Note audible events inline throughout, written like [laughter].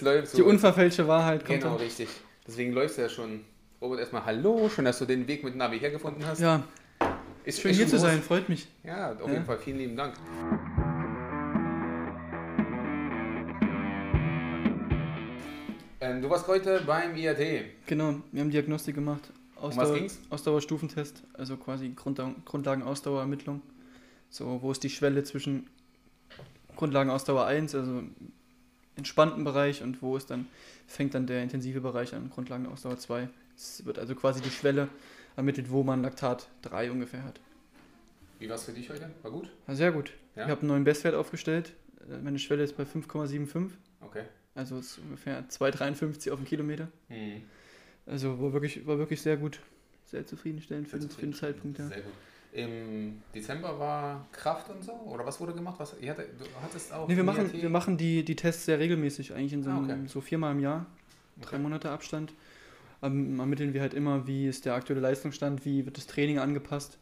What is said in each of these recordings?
Läuft so. Die unverfälschte Wahrheit kommt Genau, dann. richtig. Deswegen läuft es ja schon. Robert, erstmal Hallo, schön, dass du den Weg mit Navi hergefunden hast. Ja, ist schön hier zu sein, freut mich. Ja, auf Ja. jeden Fall vielen lieben Dank. Ähm, du warst heute beim IAT. Genau, wir haben Diagnostik gemacht. was Ausdauer, ging's? Ausdauerstufentest, also quasi Grundla Grundlagenausdauerermittlung. So, wo ist die Schwelle zwischen Grundlagenausdauer 1, also entspannten Bereich, und wo ist dann, fängt dann der intensive Bereich an, Grundlagenausdauer 2. Es wird also quasi die Schwelle ermittelt, wo man Laktat 3 ungefähr hat. Wie war es für dich heute? War gut? Ja, sehr gut. Ja? Ich habe einen neuen Bestwert aufgestellt. Äh, Meine Schwelle ist bei 5,75, Okay. also ist ungefähr 2,53 auf den Kilometer. Mhm. Also war wirklich, war wirklich sehr gut. Sehr zufriedenstellend für, Sehr den, für den Zeitpunkt. Ja. Sehr gut. Im Dezember war Kraft und so? Oder was wurde gemacht? Was, ihr hatte, du hattest auch. Nee, wir machen, wir machen die, die Tests sehr regelmäßig, eigentlich in so, Ah, einem, okay. so viermal im Jahr, drei Okay. Monate Abstand. Ähm, ermitteln wir halt immer, wie ist der aktuelle Leistungsstand, wie wird das Training angepasst.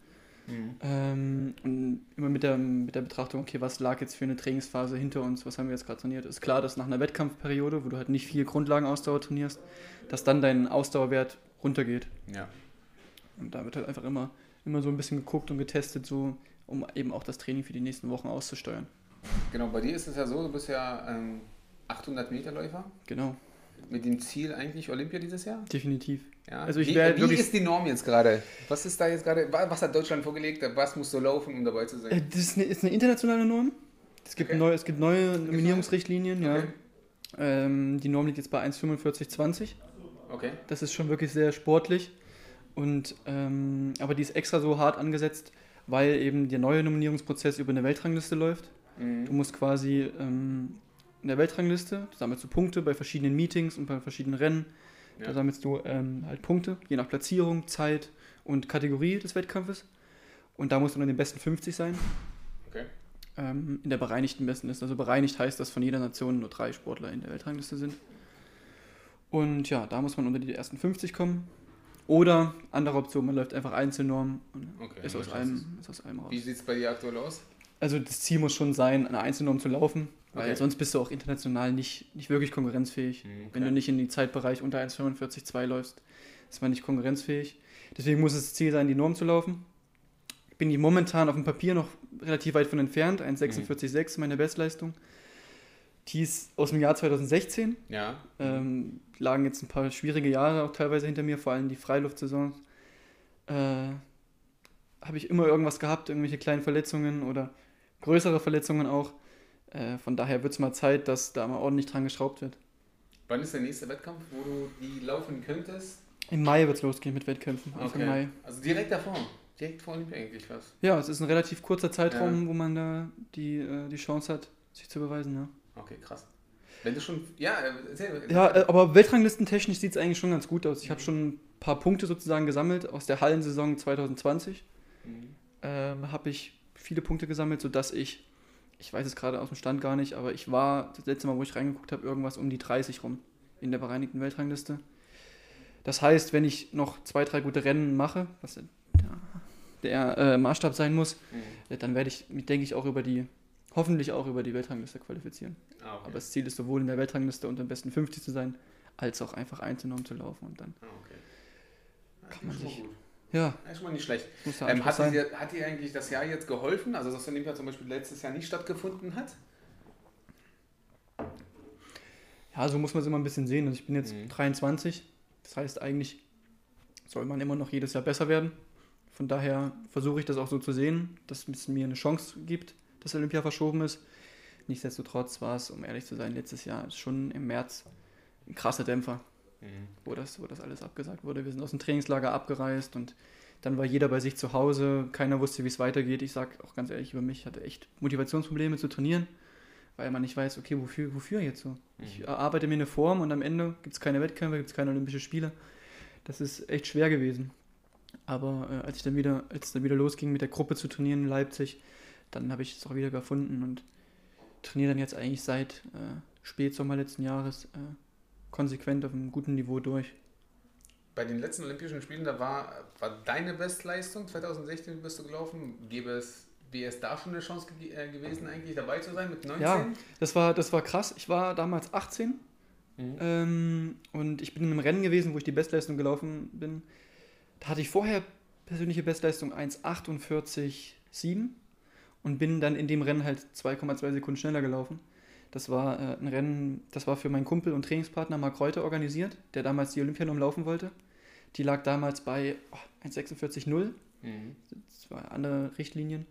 Mhm. Ähm, und immer mit der, mit der Betrachtung, okay, was lag jetzt für eine Trainingsphase hinter uns, was haben wir jetzt gerade trainiert. Ist klar, dass nach einer Wettkampfperiode, wo du halt nicht viel Grundlagenausdauer trainierst, dass dann dein Ausdauerwert runtergeht. Ja. Und da wird halt einfach immer, immer so ein bisschen geguckt und getestet, so, um eben auch das Training für die nächsten Wochen auszusteuern. Genau, bei dir ist es ja so, du bist ja ähm, 800 Meter Läufer Genau, mit dem Ziel eigentlich Olympia dieses Jahr. definitiv. Ja. Also ich wie wär wie ist die Norm jetzt gerade? Was ist da jetzt gerade? wa- Was hat Deutschland vorgelegt? Was musst du laufen, um dabei zu Äh, sein? Das ist eine, ist eine internationale Norm. Es gibt, Okay. neu, es gibt neue Nominierungsrichtlinien, ja. Okay. Ähm, die Norm liegt jetzt bei 1,45,20. Okay. Das ist schon wirklich sehr sportlich. Und, ähm, aber die ist extra so hart angesetzt, weil eben der neue Nominierungsprozess über eine Weltrangliste läuft. Du Mhm. musst quasi ähm, in der Weltrangliste, du sammelst du Punkte bei verschiedenen Meetings und bei verschiedenen Rennen. Da Ja. sammelst du ähm, halt Punkte, je nach Platzierung, Zeit und Kategorie des Wettkampfes. Und da musst du unter den besten 50 sein. Okay. ähm, in der bereinigten Bestenliste. Also bereinigt heißt, dass von jeder Nation nur drei Sportler in der Weltrangliste sind. Und ja, da muss man unter die ersten 50 kommen. Oder andere Option, man läuft einfach Einzelnorm und Okay, ist, aus allem, ist aus allem raus. Wie sieht es bei dir aktuell aus? Also das Ziel muss schon sein, eine Einzelnorm zu laufen, weil Okay. sonst bist du auch international nicht, nicht wirklich konkurrenzfähig. Mhm, Wenn du nicht in den Zeitbereich unter 1,45,2 läufst, ist man nicht konkurrenzfähig. Deswegen muss es das Ziel sein, die Norm zu laufen. Bin ich momentan auf dem Papier noch relativ weit von entfernt, 1,46,6 meine Bestleistung. Die ist aus dem Jahr 2016. Ja. Ähm, lagen jetzt ein paar schwierige Jahre auch teilweise hinter mir, vor allem die Freiluftsaison. Äh, Habe ich immer irgendwas gehabt, irgendwelche kleinen Verletzungen oder größere Verletzungen auch. Äh, von daher wird es mal Zeit, dass da mal ordentlich dran geschraubt wird. Wann ist der nächste Wettkampf, wo du die laufen könntest? Im Mai wird es losgehen mit Wettkämpfen. Anfang Mai. Also direkt davor. Direkt vor Olympia eigentlich was. Ja, es ist ein relativ kurzer Zeitraum, Ja. wo man da die, äh, die Chance hat, sich zu beweisen. Ja, Okay, krass. Wenn du schon. Ja, äh, erzähl. ja äh, aber Weltranglistentechnisch sieht es eigentlich schon ganz gut aus. Ich habe schon ein paar Punkte sozusagen gesammelt aus der Hallensaison 2020. Mhm. ähm, habe ich viele Punkte gesammelt, sodass ich, ich weiß es gerade aus dem Stand gar nicht, aber ich war das letzte Mal, wo ich reingeguckt habe, irgendwas um die 30 rum in der bereinigten Weltrangliste. Das heißt, wenn ich noch zwei, drei gute Rennen mache, was der, der äh, Maßstab sein muss, Mhm. dann werde ich denke ich, auch über die, hoffentlich auch über die Weltrangliste qualifizieren. Ah, okay. Aber das Ziel ist sowohl in der Weltrangliste unter den besten 50 zu sein, als auch einfach einzeln zu laufen und dann, ah, okay. Kann man schon mal sich- gut. ja, Ja, schon mal nicht schlecht. Ähm, hat, dir, hat dir eigentlich das Jahr jetzt geholfen? Also, dass Olympia zum Beispiel letztes Jahr nicht stattgefunden hat? Ja, so muss man es immer ein bisschen sehen. Also ich bin jetzt Mhm. 23. Das heißt, eigentlich soll man immer noch jedes Jahr besser werden. Von daher versuche ich das auch so zu sehen, dass es mir eine Chance gibt, dass Olympia verschoben ist. Nichtsdestotrotz war es, um ehrlich zu sein, letztes Jahr schon im März ein krasser Dämpfer, wo das, wo das alles abgesagt wurde. Wir sind aus dem Trainingslager abgereist und dann war jeder bei sich zu Hause. Keiner wusste, wie es weitergeht. Ich sage auch ganz ehrlich über mich, ich hatte echt Motivationsprobleme zu trainieren, weil man nicht weiß, okay, wofür, wofür jetzt so? Ich Mhm. erarbeite mir eine Form und am Ende gibt es keine Wettkämpfe, gibt es keine Olympische Spiele. Das ist echt schwer gewesen. Aber äh, als ich dann wieder, als es dann wieder losging, mit der Gruppe zu trainieren in Leipzig, dann habe ich es auch wieder gefunden und trainiere dann jetzt eigentlich seit äh, Spätsommer letzten Jahres äh, konsequent auf einem guten Niveau durch. Bei den letzten Olympischen Spielen, da war, war deine Bestleistung, 2016 bist du gelaufen. Gäbe es, wäre es da schon eine Chance ge äh, gewesen, eigentlich dabei zu sein mit 19? Ja. Das war, das war krass. Ich war damals 18 Mhm. Ähm, und ich bin in einem Rennen gewesen, wo ich die Bestleistung gelaufen bin. Da hatte ich vorher persönliche Bestleistung 1,48,7 und bin dann in dem Rennen halt 2,2 Sekunden schneller gelaufen. Das war äh, ein Rennen, das war für meinen Kumpel und Trainingspartner Mark Reuter organisiert, der damals die Olympianorm laufen wollte. Die lag damals bei oh, 1,46,0. Mhm. Das waren andere Richtlinien.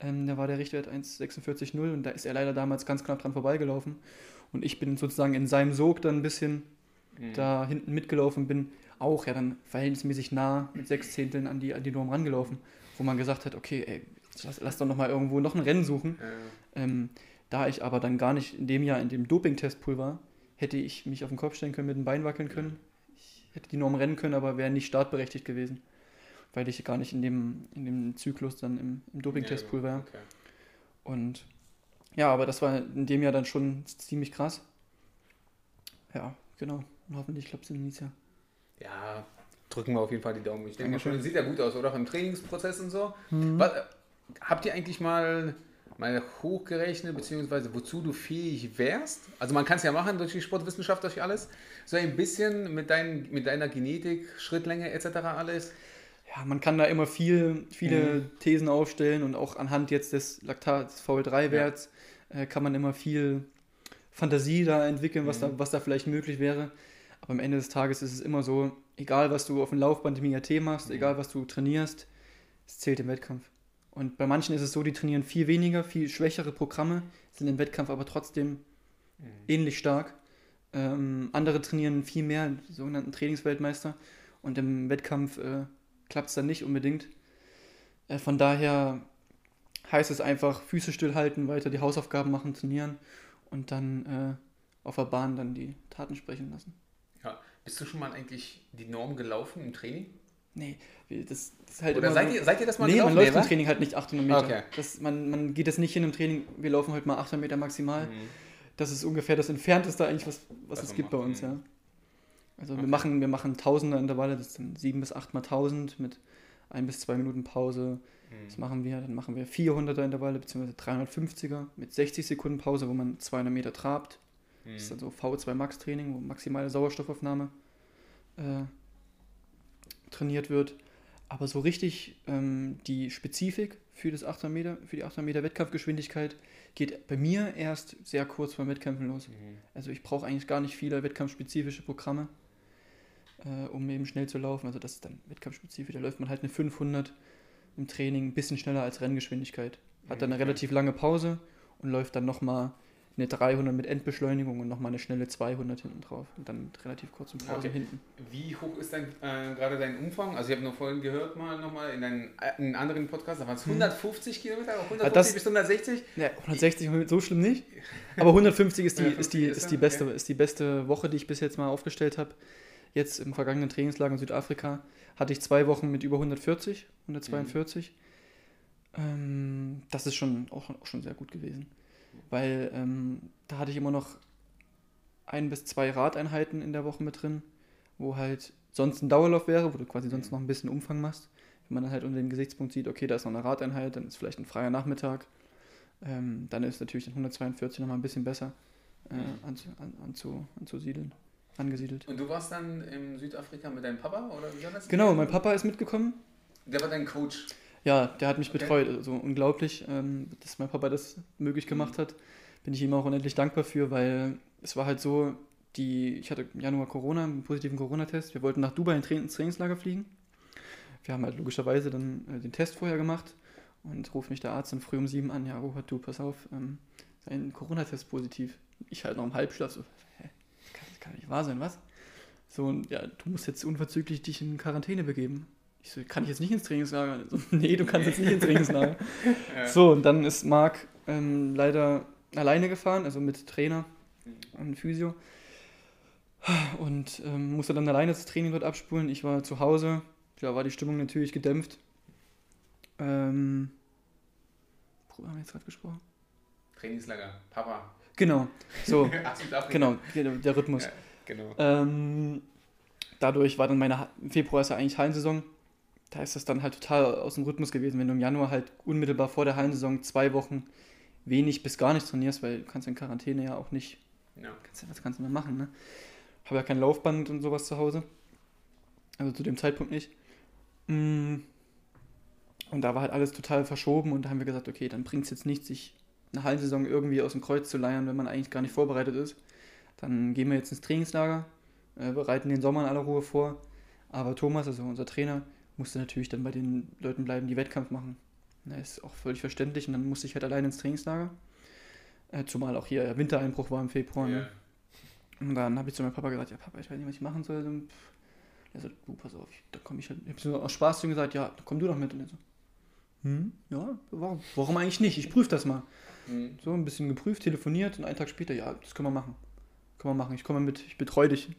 Ähm, da war der Richtwert 1,46,0 und da ist er leider damals ganz knapp dran vorbeigelaufen. Und ich bin sozusagen in seinem Sog dann ein bisschen mhm. da hinten mitgelaufen, bin auch ja dann verhältnismäßig nah mit sechs Zehnteln an die, an die Norm rangelaufen, wo man gesagt hat, okay, ey, lass, lass doch noch mal irgendwo noch ein Rennen suchen. Ja. Ähm, da ich aber dann gar nicht in dem Jahr in dem Doping-Testpool war, hätte ich mich auf den Kopf stellen können, mit dem Bein wackeln können. Ich hätte die Norm rennen können, aber wäre nicht startberechtigt gewesen, weil ich gar nicht in dem, in dem Zyklus dann im, im Doping-Testpool war. Okay. Und ja, aber das war in dem Jahr dann schon ziemlich krass. Ja, genau. Und hoffentlich klappt es in Jahr. Ja, drücken wir auf jeden Fall die Daumen. Ich denke schon, sieht ja gut aus, oder? Auch im Trainingsprozess und so. Mhm. Was, habt ihr eigentlich mal, mal hochgerechnet, beziehungsweise wozu du fähig wärst? Also man kann es ja machen durch die Sportwissenschaft, durch alles. So ein bisschen mit, dein, mit deiner Genetik, Schrittlänge etc. alles. Ja, man kann da immer viel, viele mhm. Thesen aufstellen und auch anhand jetzt des Laktats VL3-Werts ja. äh, kann man immer viel Fantasie da entwickeln, was, mhm. da, was da vielleicht möglich wäre. Aber am Ende des Tages ist es immer so, egal was du auf dem Laufband im IAT machst, mhm. egal was du trainierst, es zählt im Wettkampf. Und bei manchen ist es so, die trainieren viel weniger, viel schwächere Programme, sind im Wettkampf aber trotzdem mhm. ähnlich stark. Ähm, andere trainieren viel mehr, die sogenannten Trainingsweltmeister. Und im Wettkampf äh, klappt es dann nicht unbedingt. Äh, von daher heißt es einfach Füße stillhalten, weiter die Hausaufgaben machen, trainieren und dann äh, auf der Bahn dann die Taten sprechen lassen. Ja. Bist du schon mal eigentlich die Norm gelaufen im Training? Nee, das, ist halt Oder seid, ihr, seid ihr das mal nee, gelaufen? Man läuft im Training halt nicht 800 Meter. Okay. Das, man, man geht das nicht hin im Training, wir laufen halt mal 800 Meter maximal. Mhm. Das ist ungefähr das Entfernteste eigentlich, was, was es gibt bei uns, mhm. ja. Also okay. wir, machen, wir machen Tausender Intervalle, das sind 7 bis 8 mal 1000 mit 1 bis 2 Minuten Pause. Mhm. Das machen wir. Dann machen wir 400er Intervalle bzw. 350er mit 60 Sekunden Pause, wo man 200 Meter trabt. Mhm. Das ist dann so V2 Max Training, wo maximale Sauerstoffaufnahme äh, trainiert wird. Aber so richtig ähm, die Spezifik für, das 800 Meter, für die 800 Meter Wettkampfgeschwindigkeit geht bei mir erst sehr kurz vor Wettkämpfen los. Mhm. Also ich brauche eigentlich gar nicht viele wettkampfspezifische Programme, äh, um eben schnell zu laufen. Also das ist dann wettkampfspezifisch. Da läuft man halt eine 500 im Training ein bisschen schneller als Renngeschwindigkeit. Hat dann eine relativ lange Pause und läuft dann nochmal eine 300 mit Endbeschleunigung und nochmal eine schnelle 200 hinten drauf und dann mit relativ kurzen Pause okay. hinten. Wie hoch ist dein, äh, gerade dein Umfang? Also ich habe noch vorhin gehört mal nochmal in einem, in einem anderen Podcast, da waren es 150 Kilometer, 150 das, bis 160? Ja, 160 so schlimm nicht, [laughs] aber 150 ist die, ist die, ist die, beste, ist die beste Woche, die ich bis jetzt mal aufgestellt habe. Jetzt im vergangenen Trainingslager in Südafrika hatte ich zwei Wochen mit über 140, 142. Mhm. Ähm, das ist schon auch, auch schon sehr gut gewesen weil ähm, da hatte ich immer noch ein bis zwei Radeinheiten in der Woche mit drin, wo halt sonst ein Dauerlauf wäre, wo du quasi sonst noch ein bisschen Umfang machst. Wenn man dann halt unter den Gesichtspunkt sieht, okay, da ist noch eine Radeinheit, dann ist vielleicht ein freier Nachmittag, ähm, dann ist natürlich den 142 nochmal ein bisschen besser äh, anzu, an, anzu, anzusiedeln, angesiedelt. Und du warst dann in Südafrika mit deinem Papa, oder wie war das? Genau, mein Papa ist mitgekommen. Der war dein Coach? Ja, der hat mich okay. betreut. Also unglaublich, ähm, dass mein Papa das möglich gemacht hat. Bin ich ihm auch unendlich dankbar für, weil es war halt so, die, ich hatte im Januar Corona, einen positiven Corona-Test. Wir wollten nach Dubai ins Trainingslager fliegen. Wir haben halt logischerweise dann äh, den Test vorher gemacht und ruft mich der Arzt dann früh um sieben an. Ja, Robert, du, pass auf, ähm, sein Corona-Test positiv. Ich halt noch im Halbschlaf so, hä, das kann, das kann nicht wahr sein, was? So, und ja, du musst jetzt unverzüglich dich in Quarantäne begeben. Ich so, kann ich jetzt nicht ins Trainingslager? So, nee, du kannst jetzt nicht ins Trainingslager. [laughs] ja. So, und dann ist Marc ähm, leider alleine gefahren, also mit Trainer und Physio. Und ähm, musste dann alleine das Training dort abspulen. Ich war zu Hause. Da war die Stimmung natürlich gedämpft. Ähm, worüber haben wir jetzt gerade gesprochen? Trainingslager, Papa. Genau, so. [laughs] genau, der Rhythmus. Ja, genau. Ähm, dadurch war dann meine, im Februar ist ja eigentlich Hallensaison da ist das dann halt total aus dem Rhythmus gewesen, wenn du im Januar halt unmittelbar vor der Hallensaison zwei Wochen wenig bis gar nicht trainierst, weil du kannst in Quarantäne ja auch nicht Ja. Kannst, was kannst du mehr machen, ne? Habe ja kein Laufband und sowas zu Hause. Also zu dem Zeitpunkt nicht. Mm. Und da war halt alles total verschoben und da haben wir gesagt, okay, dann bringt es jetzt nichts, sich eine Hallensaison irgendwie aus dem Kreuz zu leiern, wenn man eigentlich gar nicht vorbereitet ist. Dann gehen wir jetzt ins Trainingslager, äh, bereiten den Sommer in aller Ruhe vor. Aber Thomas, also unser Trainer, musste natürlich dann bei den Leuten bleiben, die Wettkampf machen. Das ist auch völlig verständlich und dann musste ich halt allein ins Trainingslager. Äh, zumal auch hier Wintereinbruch war im Februar. Yeah. Ne? Und dann habe ich zu meinem Papa gesagt, ja Papa, ich weiß nicht, was ich machen soll. Und er so, du, pass auf, da komme ich halt. Ich habe so aus Spaß zu ihm gesagt, ja, komm du doch mit. Und er so, hm, ja, warum, warum eigentlich nicht? Ich prüfe das mal. Mhm. So ein bisschen geprüft, telefoniert und einen Tag später, ja, das können wir machen. Können wir machen, ich komme mit, ich betreue dich.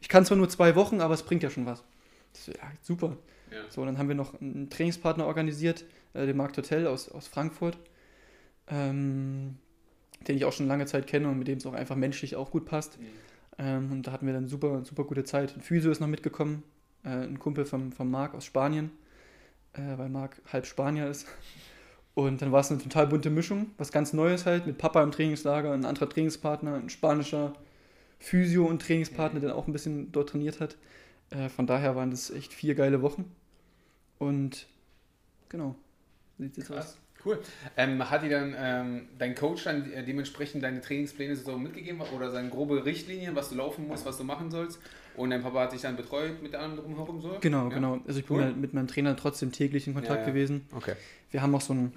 Ich kann zwar nur zwei Wochen, aber es bringt ja schon was. So, ja, super. Ja. So, dann haben wir noch einen Trainingspartner organisiert, äh, den Markt Hotel aus, aus Frankfurt, ähm, den ich auch schon lange Zeit kenne und mit dem es auch einfach menschlich auch gut passt. Mhm. Ähm, und da hatten wir dann super, super gute Zeit. Ein Physio ist noch mitgekommen, äh, ein Kumpel vom, vom Marc aus Spanien, äh, weil Marc halb Spanier ist. Und dann war es eine total bunte Mischung, was ganz Neues halt, mit Papa im Trainingslager, ein anderer Trainingspartner, ein spanischer Physio und Trainingspartner, der auch ein bisschen dort trainiert hat. Äh, von daher waren das echt vier geile Wochen. Und genau, sieht jetzt aus. Cool. Ähm, hat dir dann ähm, dein Coach dann äh, dementsprechend deine Trainingspläne so mitgegeben oder seine grobe Richtlinien, was du laufen musst, was du machen sollst? Und dein Papa hat dich dann betreut mit allem drumherum so? Genau, ja? genau. Also ich bin cool. mit meinem Trainer trotzdem täglich in Kontakt ja, ja. gewesen. Okay. Wir haben auch so ein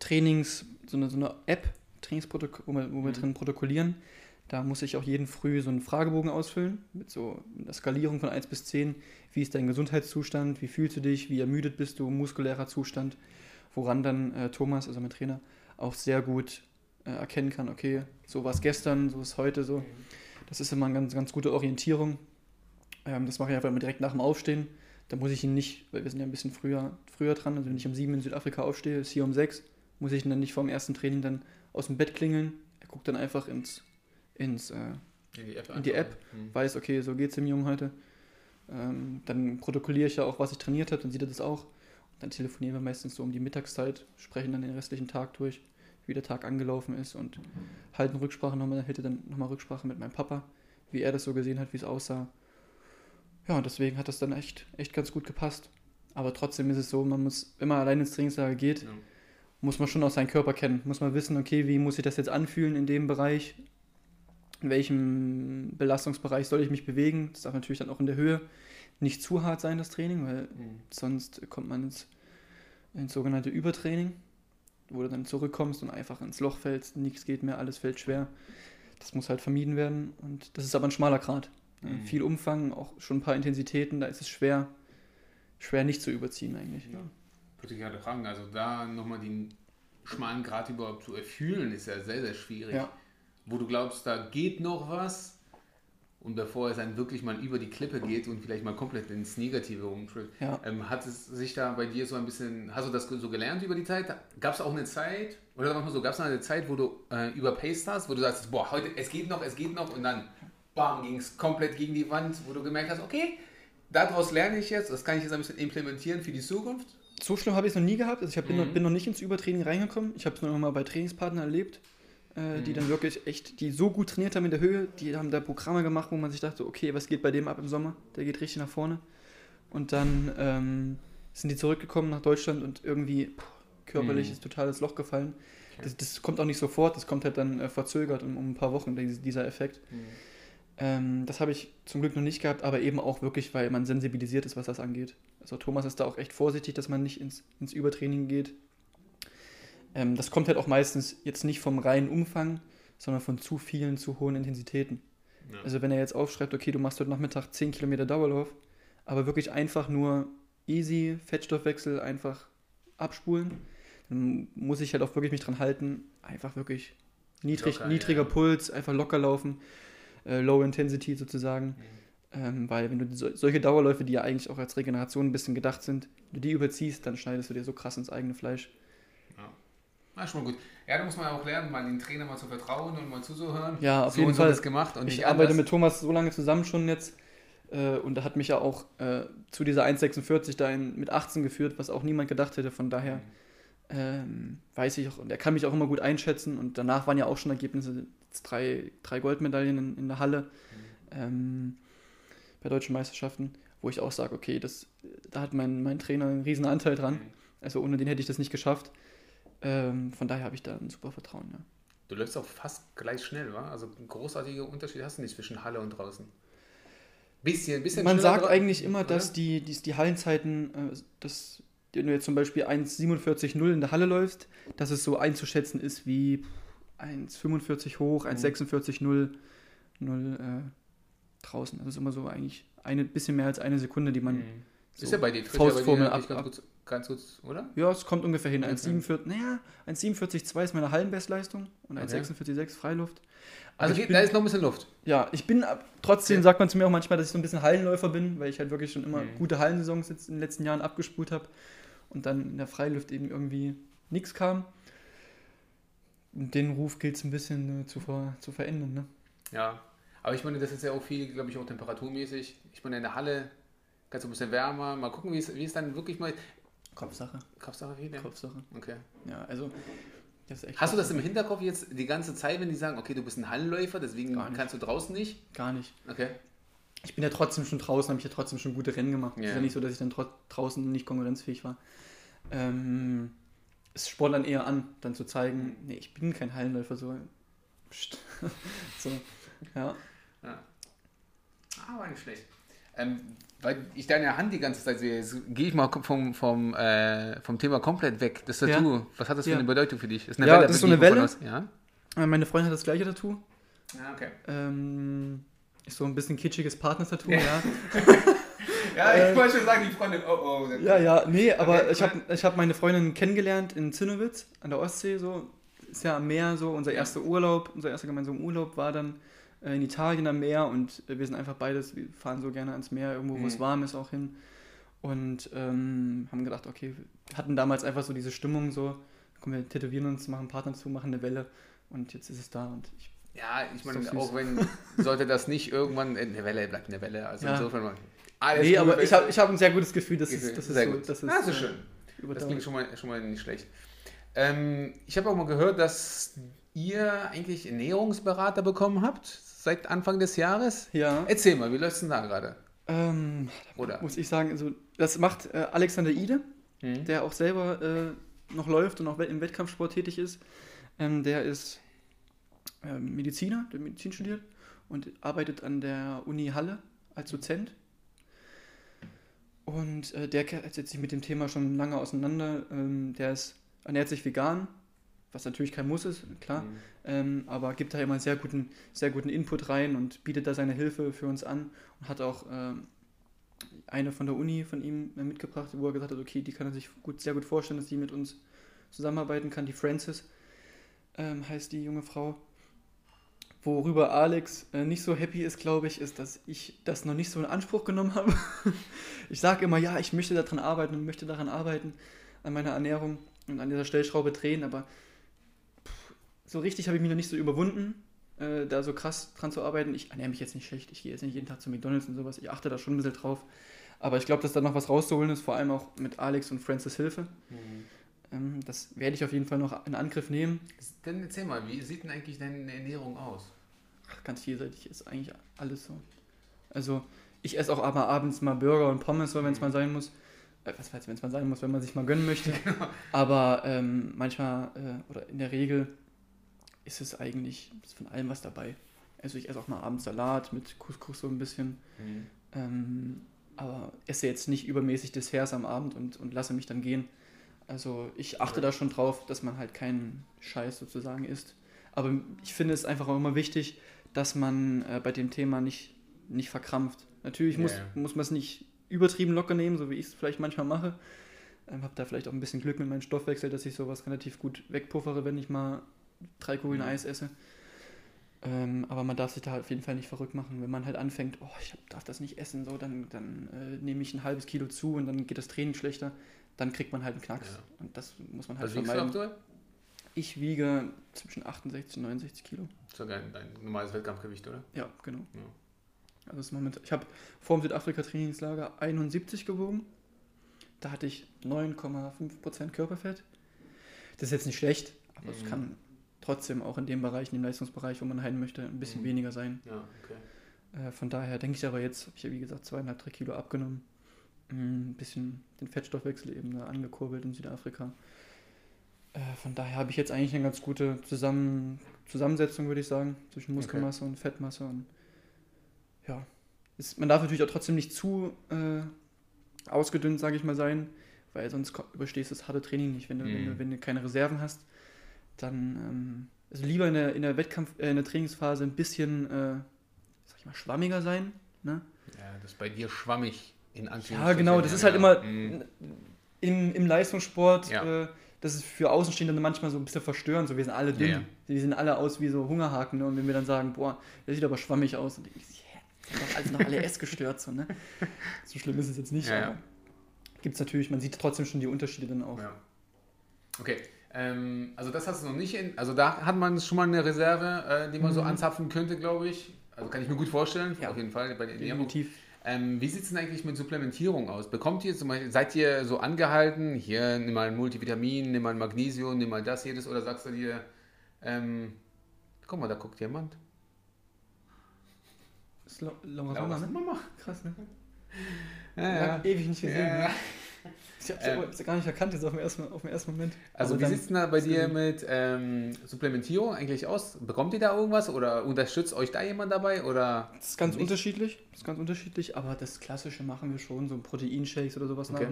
Trainings, so eine, so eine App, Trainingsprotokoll, wo wir, wo wir mhm. drin protokollieren. Da muss ich auch jeden Früh so einen Fragebogen ausfüllen mit so einer Skalierung von 1 bis 10. Wie ist dein Gesundheitszustand? Wie fühlst du dich? Wie ermüdet bist du? Muskulärer Zustand? Woran dann äh, Thomas, also mein Trainer, auch sehr gut äh, erkennen kann, okay, so war es gestern, so ist heute so. Das ist immer eine ganz, ganz gute Orientierung. Ähm, das mache ich einfach immer direkt nach dem Aufstehen. Da muss ich ihn nicht, weil wir sind ja ein bisschen früher, früher dran, also wenn ich um 7 in Südafrika aufstehe, ist hier um 6, muss ich ihn dann nicht vor dem ersten Training dann aus dem Bett klingeln. Er guckt dann einfach ins ins, äh, in die App, in die App mhm. weiß, okay, so geht es dem Jungen heute. Ähm, dann protokolliere ich ja auch, was ich trainiert habe, dann sieht er das auch. Und dann telefonieren wir meistens so um die Mittagszeit, sprechen dann den restlichen Tag durch, wie der Tag angelaufen ist und halten Rücksprache nochmal, hätte dann nochmal Rücksprache mit meinem Papa, wie er das so gesehen hat, wie es aussah. Ja, und deswegen hat das dann echt, echt ganz gut gepasst. Aber trotzdem ist es so, man muss, wenn man allein ins Trainingslager geht, ja. muss man schon auch seinen Körper kennen. Muss man wissen, okay, wie muss ich das jetzt anfühlen in dem Bereich? In welchem Belastungsbereich soll ich mich bewegen. Das darf natürlich dann auch in der Höhe nicht zu hart sein, das Training, weil mhm. sonst kommt man ins, ins sogenannte Übertraining, wo du dann zurückkommst und einfach ins Loch fällst, nichts geht mehr, alles fällt schwer. Das muss halt vermieden werden und das ist aber ein schmaler Grad. Mhm. Viel Umfang, auch schon ein paar Intensitäten, da ist es schwer, schwer nicht zu überziehen eigentlich. Ja. Würde ich gerade fragen, also da nochmal den schmalen Grad überhaupt zu erfühlen, ist ja sehr, sehr schwierig. Ja wo du glaubst, da geht noch was und bevor es dann wirklich mal über die Klippe geht und vielleicht mal komplett ins Negative umtritt, ja. ähm, hat es sich da bei dir so ein bisschen, hast du das so gelernt über die Zeit? Gab es auch eine Zeit, oder sag mal so, gab es eine Zeit, wo du äh, überpaced hast, wo du sagst, boah, heute, es geht noch, es geht noch und dann, bam, ging es komplett gegen die Wand, wo du gemerkt hast, okay, daraus lerne ich jetzt, das kann ich jetzt ein bisschen implementieren für die Zukunft? So schlimm habe ich es noch nie gehabt. Also ich bin, mhm. noch, bin noch nicht ins Übertraining reingekommen. Ich habe es nur noch mal bei Trainingspartnern erlebt äh, die mhm. dann wirklich echt, die so gut trainiert haben in der Höhe, die haben da Programme gemacht, wo man sich dachte, okay, was geht bei dem ab im Sommer? Der geht richtig nach vorne. Und dann ähm, sind die zurückgekommen nach Deutschland und irgendwie pff, körperlich mhm. ist total das Loch gefallen. Das, das, kommt auch nicht sofort, das kommt halt dann äh, verzögert um, um, ein paar Wochen, dieser Effekt. Mhm. Ähm, das habe ich zum Glück noch nicht gehabt, aber eben auch wirklich, weil man sensibilisiert ist, was das angeht. Also Thomas ist da auch echt vorsichtig, dass man nicht ins, ins Übertraining geht. Ähm, das kommt halt auch meistens jetzt nicht vom reinen Umfang, sondern von zu vielen, zu hohen Intensitäten. Ja. Also wenn er jetzt aufschreibt, okay, du machst heute Nachmittag 10 Kilometer Dauerlauf, aber wirklich einfach nur easy, Fettstoffwechsel einfach abspulen, dann muss ich halt auch wirklich mich dran halten, einfach wirklich niedrig, locker, niedriger ja. Puls, einfach locker laufen, äh, Low Intensity sozusagen. Mhm. Ähm, weil wenn du so, solche Dauerläufe, die ja eigentlich auch als Regeneration ein bisschen gedacht sind, wenn du die überziehst, dann schneidest du dir so krass ins eigene Fleisch. Ah, schon mal gut. Ja, da muss man auch lernen, mal den Trainer mal zu vertrauen und mal zuzuhören. Ja, auf so jeden Fall. das gemacht und ich arbeite mit Thomas so lange zusammen schon jetzt äh, und er hat mich ja auch äh, zu dieser 1,46 da in, mit 18 geführt, was auch niemand gedacht hätte. Von daher ähm, weiß ich auch, und er kann mich auch immer gut einschätzen und danach waren ja auch schon Ergebnisse, drei, drei Goldmedaillen in, in der Halle mhm. ähm, bei deutschen Meisterschaften, wo ich auch sage, okay, das, da hat mein, mein Trainer einen riesen Anteil dran. Mhm. Also ohne den hätte ich das nicht geschafft. Ähm, von daher habe ich da ein super Vertrauen, ja. Du läufst auch fast gleich schnell, wa? Also ein großartiger Unterschied hast du nicht zwischen Halle und draußen. Bisschen, bisschen Man sagt eigentlich immer, dass die, die, die Hallenzeiten, äh, dass wenn du jetzt zum Beispiel 1,47,0 in der Halle läufst, dass es so einzuschätzen ist wie 1,45 hoch, 1,46,0 0, 0 äh, draußen. Das ist immer so eigentlich ein bisschen mehr als eine Sekunde, die man. Mhm. So ist ja bei dir, Faustformel ab, ab, Ganz kurz, oder? Ja, es kommt ungefähr hin. 1,47, naja, 1,47,2 ist meine Hallenbestleistung und 1,46,6 okay. Freiluft. Also, also bin, da ist noch ein bisschen Luft. Ja, ich bin, trotzdem ja. sagt man zu mir auch manchmal, dass ich so ein bisschen Hallenläufer bin, weil ich halt wirklich schon immer mhm. gute Hallensaisons jetzt in den letzten Jahren abgespult habe und dann in der Freiluft eben irgendwie nichts kam. Den Ruf gilt es ein bisschen äh, zu, ver, zu verändern. Ne? Ja, aber ich meine, das ist ja auch viel, glaube ich, auch temperaturmäßig. Ich meine, in der Halle ganz ein bisschen wärmer. Mal gucken, wie es, wie es dann wirklich mal. Kopfsache. Kopfsache viel, ja. Kopfsache. Okay. Ja, also. Hast du das im Hinterkopf jetzt die ganze Zeit, wenn die sagen, okay, du bist ein Hallenläufer, deswegen kannst du draußen nicht? Gar nicht. Okay. Ich bin ja trotzdem schon draußen, habe ich ja trotzdem schon gute Rennen gemacht. Es yeah. ist ja nicht so, dass ich dann draußen nicht konkurrenzfähig war. Ähm, es spornt dann eher an, dann zu zeigen, nee, ich bin kein Hallenläufer, so. [laughs] [laughs] so, ja. ja. Aber nicht schlecht. Ähm, weil ich deine Hand die ganze Zeit sehe, gehe ich mal vom, vom, äh, vom Thema komplett weg. Das Tattoo, ja. was hat das für ja. eine Bedeutung für dich? Ist eine ja, Welle, das ist so eine Welle. Ja? Äh, meine Freundin hat das gleiche Tattoo. Ja, okay. Ähm, ist so ein bisschen kitschiges Partner-Tattoo, ja. ja, [laughs] ich äh, wollte schon sagen, die Freundin, oh oh. Ja, ja, nee, aber okay. ich habe ich hab meine Freundin kennengelernt in Zinnowitz an der Ostsee, so. Ist ja am Meer so, unser erster Urlaub, unser erster gemeinsamer Urlaub war dann in Italien am Meer und wir sind einfach beides, wir fahren so gerne ans Meer, irgendwo, wo mhm. es warm ist, auch hin. Und ähm, haben gedacht, okay, hatten damals einfach so diese Stimmung, so, komm, wir tätowieren uns, machen Partner zu, machen eine Welle und jetzt ist es da und ich. Ja, ich meine, auch wenn, [laughs] sollte das nicht irgendwann, äh, eine Welle bleibt eine Welle, also ja. insofern alles Nee, aber ich habe ich hab ein sehr gutes Gefühl, dass es, das ist sehr so, gut. Das ist, ah, das ist schön. Das klingt schon mal, schon mal nicht schlecht. Ähm, ich habe auch mal gehört, dass ihr eigentlich Ernährungsberater bekommen habt seit Anfang des Jahres. Ja. Erzähl mal, wie läuft es denn da gerade? Ähm, Oder? Muss ich sagen, also, das macht äh, Alexander Ide, mhm. der auch selber äh, noch läuft und auch im Wettkampfsport tätig ist. Ähm, der ist äh, Mediziner, der Medizin studiert und arbeitet an der Uni Halle als Dozent. Und äh, der setzt sich mit dem Thema schon lange auseinander. Ähm, der ist, ernährt sich vegan, was natürlich kein Muss ist, klar, mhm. Ähm, aber gibt da immer sehr guten, sehr guten Input rein und bietet da seine Hilfe für uns an und hat auch ähm, eine von der Uni von ihm äh, mitgebracht, wo er gesagt hat, okay, die kann er sich gut, sehr gut vorstellen, dass die mit uns zusammenarbeiten kann. Die Francis ähm, heißt die junge Frau. Worüber Alex äh, nicht so happy ist, glaube ich, ist, dass ich das noch nicht so in Anspruch genommen habe. [laughs] ich sage immer, ja, ich möchte daran arbeiten und möchte daran arbeiten, an meiner Ernährung und an dieser Stellschraube drehen, aber so richtig habe ich mich noch nicht so überwunden, äh, da so krass dran zu arbeiten. Ich ernähre mich jetzt nicht schlecht, ich gehe jetzt nicht jeden Tag zu McDonalds und sowas, ich achte da schon ein bisschen drauf. Aber ich glaube, dass da noch was rauszuholen ist, vor allem auch mit Alex und Francis Hilfe. Mhm. Ähm, das werde ich auf jeden Fall noch in Angriff nehmen. Dann erzähl mal, wie sieht denn eigentlich deine Ernährung aus? Ach, ganz vielseitig ist eigentlich alles so. Also, ich esse auch aber abends mal Burger und Pommes, wenn es mhm. mal sein muss. Äh, was weiß, wenn es mal sein muss, wenn man sich mal gönnen möchte. [laughs] Genau. Aber ähm, manchmal äh, oder in der Regel ist es eigentlich ist von allem was dabei. Also ich esse auch mal abends Salat mit Couscous so ein bisschen. Mhm. Ähm, aber esse jetzt nicht übermäßig Desserts am Abend und, und lasse mich dann gehen. Also ich achte ja. da schon drauf, dass man halt keinen Scheiß sozusagen isst. Aber ich finde es einfach auch immer wichtig, dass man äh, bei dem Thema nicht, nicht verkrampft. Natürlich muss, ja. muss man es nicht übertrieben locker nehmen, so wie ich es vielleicht manchmal mache. Ähm, habe da vielleicht auch ein bisschen Glück mit meinem Stoffwechsel, dass ich sowas relativ gut wegpuffere, wenn ich mal drei Kugeln mhm. Eis esse. Ähm, aber man darf sich da auf jeden Fall nicht verrückt machen. Wenn man halt anfängt, oh, ich darf das nicht essen, so, dann, dann äh, nehme ich ein halbes Kilo zu und dann geht das Training schlechter, dann kriegt man halt einen Knacks. Ja. Und das muss man halt Was vermeiden. Du ich wiege zwischen 68 und 69 Kilo. So dein, dein normales Wettkampfgewicht, oder? Ja, genau. Ja. Also ist momentan, ich habe vor dem Südafrika-Trainingslager 71 gewogen. Da hatte ich 9,5% Körperfett. Das ist jetzt nicht schlecht, aber mhm. es kann trotzdem auch in dem Bereich, in dem Leistungsbereich, wo man hin möchte, ein bisschen mhm. weniger sein. Ja, okay. Äh, von daher denke ich aber jetzt, habe ich ja wie gesagt zweieinhalb, drei Kilo abgenommen. Ein bisschen den Fettstoffwechsel eben angekurbelt in Südafrika. Äh, von daher habe ich jetzt eigentlich eine ganz gute Zusammen Zusammensetzung, würde ich sagen, zwischen Muskelmasse okay. und Fettmasse. Und ja, ist, man darf natürlich auch trotzdem nicht zu äh, ausgedünnt, sage ich mal, sein, weil sonst überstehst du das harte Training nicht. Wenn du, mhm. wenn du, wenn du keine Reserven hast, dann ähm, also lieber in der, in der Wettkampf, äh, in der Trainingsphase ein bisschen, äh, sag ich mal, schwammiger sein. Ne? Ja, das ist bei dir schwammig in Anführungszeichen. Ja, genau, das ist halt immer mhm. im, im Leistungssport. Ja. Äh, das ist für Außenstehende manchmal so ein bisschen verstörend. So, wir sind alle dünn. Ja, ja. Wir sehen alle aus wie so Hungerhaken. Ne? Und wenn wir dann sagen, boah, der sieht aber schwammig aus, dann denke ich, sind doch alles noch alle essgestört. So, ne? so schlimm ist es jetzt nicht. Ja, Gibt es natürlich, man sieht trotzdem schon die Unterschiede dann auch. Okay. Ähm, also das hast du noch nicht in, also da hat man schon mal eine Reserve, äh, die man mhm. so anzapfen könnte, glaube ich. Also kann ich mir gut vorstellen, ja. auf jeden Fall bei. Definitiv. Ähm, wie sieht es denn eigentlich mit Supplementierung aus? Bekommt ihr zum Beispiel, seid ihr so angehalten, hier nimm mal ein Multivitamin, nimm mal ein Magnesium, nimm mal das, jedes, oder sagst du dir, ähm, guck mal, da guckt jemand. Das ist Laura Mama, ne? Mama. Krass, ne? Ja, ja. Ewig nicht gesehen. Ja, ne? Ich habe es ähm, gar nicht erkannt jetzt auf dem ersten, auf dem ersten Moment. Also Aber wie sieht es denn da bei dir mit ähm, Supplementierung eigentlich aus? Bekommt ihr da irgendwas oder unterstützt euch da jemand dabei? Oder das ist ganz nicht? unterschiedlich. Das ist ganz unterschiedlich, aber das Klassische machen wir schon, so Proteinshakes oder sowas okay.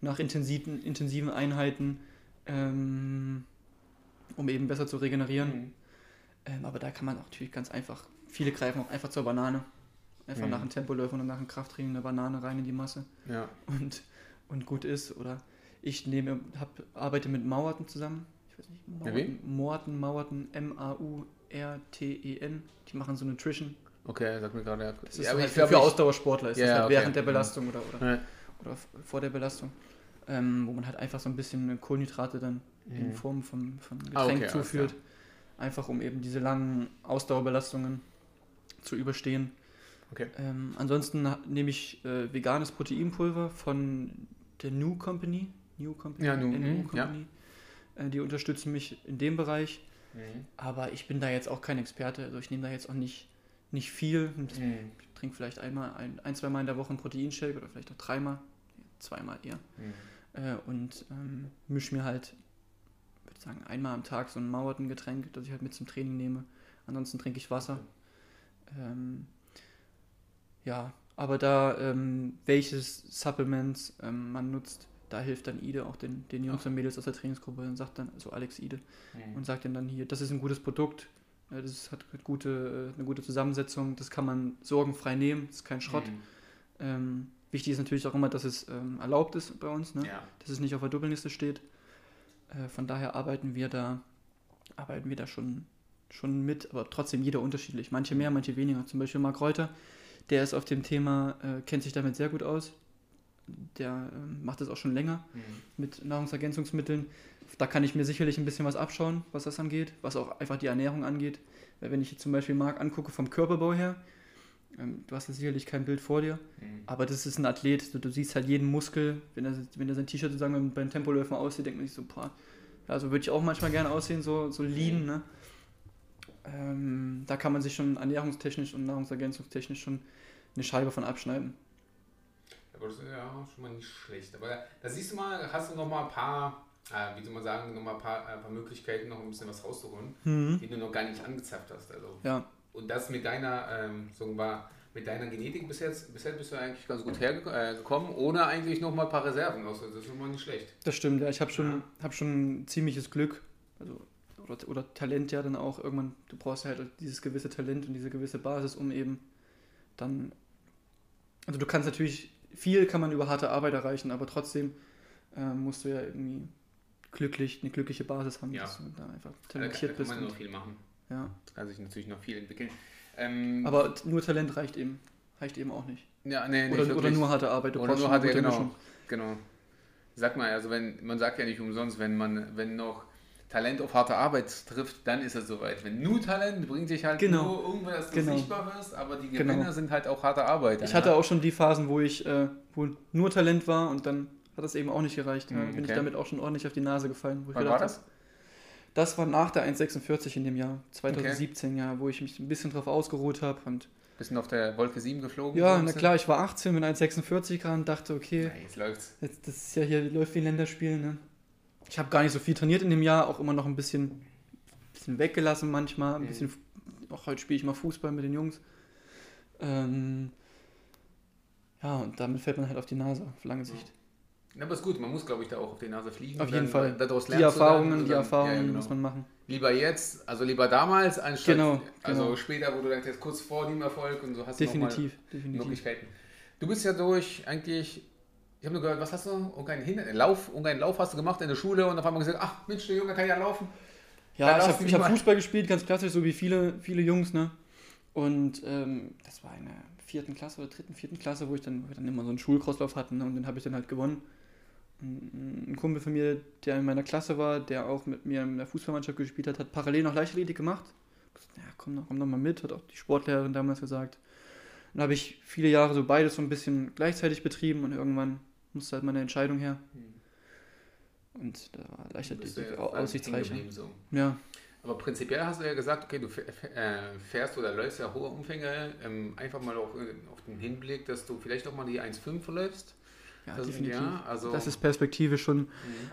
nach, nach intensiven, intensiven Einheiten, ähm, um eben besser zu regenerieren. Mhm. Ähm, aber da kann man auch natürlich ganz einfach, viele greifen auch einfach zur Banane. Einfach mhm. nach dem Tempoläufen oder nach dem Krafttraining eine Banane rein in die Masse. Ja. Und, und gut ist. Oder ich nehme, hab, arbeite mit Mauerten zusammen. Ich weiß nicht, Mauerten, Mauerten, Mauerten, M-A-U-R-T-E-N. Die machen so Nutrition. Okay, sag mir gerade. Ja. Das ist ja, halt für, für Ausdauersportler. Ist ja, das halt okay. während der Belastung oder, oder, ja. oder vor der Belastung. Ähm, wo man halt einfach so ein bisschen Kohlenhydrate dann mhm. in Form von, von Getränk ah, okay, zuführt. Einfach um eben diese langen Ausdauerbelastungen zu überstehen. Okay. Ähm, ansonsten nehme ich äh, veganes Proteinpulver von der New Company. New Company. Ja, New, New Company. Ja. Äh, die unterstützen mich in dem Bereich. Mhm. Aber ich bin da jetzt auch kein Experte. Also ich nehme da jetzt auch nicht, nicht viel. Mhm. Ich trinke vielleicht einmal, ein, ein, zwei Mal in der Woche einen Proteinshake oder vielleicht auch dreimal. Zweimal eher. Mhm. Äh, und ähm, mische mir halt, würde sagen, einmal am Tag so ein mauerten Getränk, das ich halt mit zum Training nehme. Ansonsten trinke ich Wasser. Ähm, ja, aber da ähm, welches Supplements ähm, man nutzt, da hilft dann Ide auch den, den Jungs und Mädels aus der Trainingsgruppe und sagt dann, also Alex Ide, mhm. und sagt dann hier, das ist ein gutes Produkt, das hat gute, äh, eine gute Zusammensetzung, das kann man sorgenfrei nehmen, das ist kein Schrott. Mhm. Ähm, wichtig ist natürlich auch immer, dass es ähm, erlaubt ist bei uns, ne? ja. dass es nicht auf der Doppelliste steht. Äh, von daher arbeiten wir da, arbeiten wir da schon, schon mit, aber trotzdem jeder unterschiedlich. Manche mehr, manche weniger. Zum Beispiel Marc Reuter, der ist auf dem Thema, äh, kennt sich damit sehr gut aus. Der äh, macht das auch schon länger mhm. mit Nahrungsergänzungsmitteln. Da kann ich mir sicherlich ein bisschen was abschauen, was das angeht, was auch einfach die Ernährung angeht. Weil wenn ich jetzt zum Beispiel Marc angucke vom Körperbau her, ähm, du hast ja sicherlich kein Bild vor dir, mhm. aber das ist ein Athlet, du, du, siehst halt jeden Muskel, wenn er, wenn er sein T-Shirt sozusagen beim Tempoläufen aussieht, denkt man sich so, boah, ja, so würde ich auch manchmal gerne aussehen, so, so lean, ne? Ähm, da kann man sich schon ernährungstechnisch und nahrungsergänzungstechnisch schon eine Scheibe von abschneiden. Aber das ist ja schon mal nicht schlecht. Aber da, siehst du mal, hast du noch mal ein paar, äh, wie soll man sagen, noch mal ein paar, ein paar Möglichkeiten, noch ein bisschen was rauszuholen, mhm. die du noch gar nicht angezapft hast. Also. Ja. Und das mit deiner, ähm, sagen wir, mit deiner Genetik bis jetzt, bis jetzt bist du eigentlich ganz gut hergekommen, ohne eigentlich noch mal ein paar Reserven. Also das ist schon mal nicht schlecht. Das stimmt, ja. Ich habe schon, ja. hab schon ziemliches Glück. Also oder, oder Talent ja dann auch irgendwann, du brauchst halt dieses gewisse Talent und diese gewisse Basis, um eben dann, also du kannst natürlich, viel kann man über harte Arbeit erreichen, aber trotzdem äh, musst du ja irgendwie glücklich, eine glückliche Basis haben, ja. dass du da einfach talentiert bist. Da kann man noch viel machen. Ja. Kann sich natürlich noch viel entwickeln. Ähm, aber nur Talent reicht eben, reicht eben auch nicht. Ja, nee, oder, oder nur harte Arbeit. Du oder nur harte, genau, genau. Sag mal, also wenn, man sagt ja nicht umsonst, wenn man, wenn noch Talent auf harte Arbeit trifft, dann ist es soweit. Wenn nur Talent bringt dich halt genau. nur irgendwas, dass du genau. sichtbar wirst, aber die Gewinner genau. sind halt auch harte Arbeit. Ich hatte auch schon die Phasen, wo ich äh, wo nur Talent war und dann hat das eben auch nicht gereicht. Mhm, bin okay. ich damit auch schon ordentlich auf die Nase gefallen. Wann war das? Das war nach der 1,46 in dem Jahr, 2017, okay. ja, wo ich mich ein bisschen drauf ausgeruht habe und Bisschen auf der Wolke 7 geflogen? Ja, na klar, ich war 18 mit 1,46 Grad und dachte, okay, ja, jetzt läuft's. Jetzt, das ist ja hier, läuft wie ein Länderspiel, ne? Ich habe gar nicht so viel trainiert in dem Jahr, auch immer noch ein bisschen, bisschen weggelassen manchmal, ein mhm. bisschen, auch heute spiele ich mal Fußball mit den Jungs. Ähm, ja, und damit fällt man halt auf die Nase auf lange Sicht. Ja, aber ist gut, man muss, glaube ich, da auch auf die Nase fliegen. Auf jeden dann, Fall. Daraus die Erfahrungen, dann, die Erfahrungen ja, genau. muss man machen. Lieber jetzt, also lieber damals, anstatt genau, also genau. später, wo du denkst, jetzt kurz vor dem Erfolg und so hast definitiv, du definitiv. Möglichkeiten. Du bist ja durch eigentlich, ich habe nur gehört, was hast du? Irgendeinen Hin Lauf, irgendeinen Lauf hast du gemacht in der Schule und auf einmal gesagt, ach Mensch, der Junge kann ja laufen. Ja, ich habe hab Fußball gespielt, ganz klassisch, so wie viele, viele Jungs, ne? Und ähm, das war in der vierten Klasse oder dritten, vierten Klasse, wo ich dann, wo wir dann immer so einen Schulcrosslauf hatten ne? und den habe ich dann halt gewonnen ein Kumpel von mir, der in meiner Klasse war, der auch mit mir in der Fußballmannschaft gespielt hat, hat parallel noch Leichtathletik gemacht. Ja, komm doch, komm doch mal mit, hat auch die Sportlehrerin damals gesagt. Dann habe ich viele Jahre so beides so ein bisschen gleichzeitig betrieben und irgendwann musste halt meine Entscheidung her. Hm. Und da war Leichtathletik auch aussichtsreicher. So. Ja. Aber prinzipiell hast du ja gesagt, okay, du äh, fährst oder läufst ja hohe Umfänge, ähm, einfach mal auf, auf den Hinblick, dass du vielleicht auch mal die 1,5 läufst. Ja, das definitiv. Ja, also das ist Perspektive schon mhm.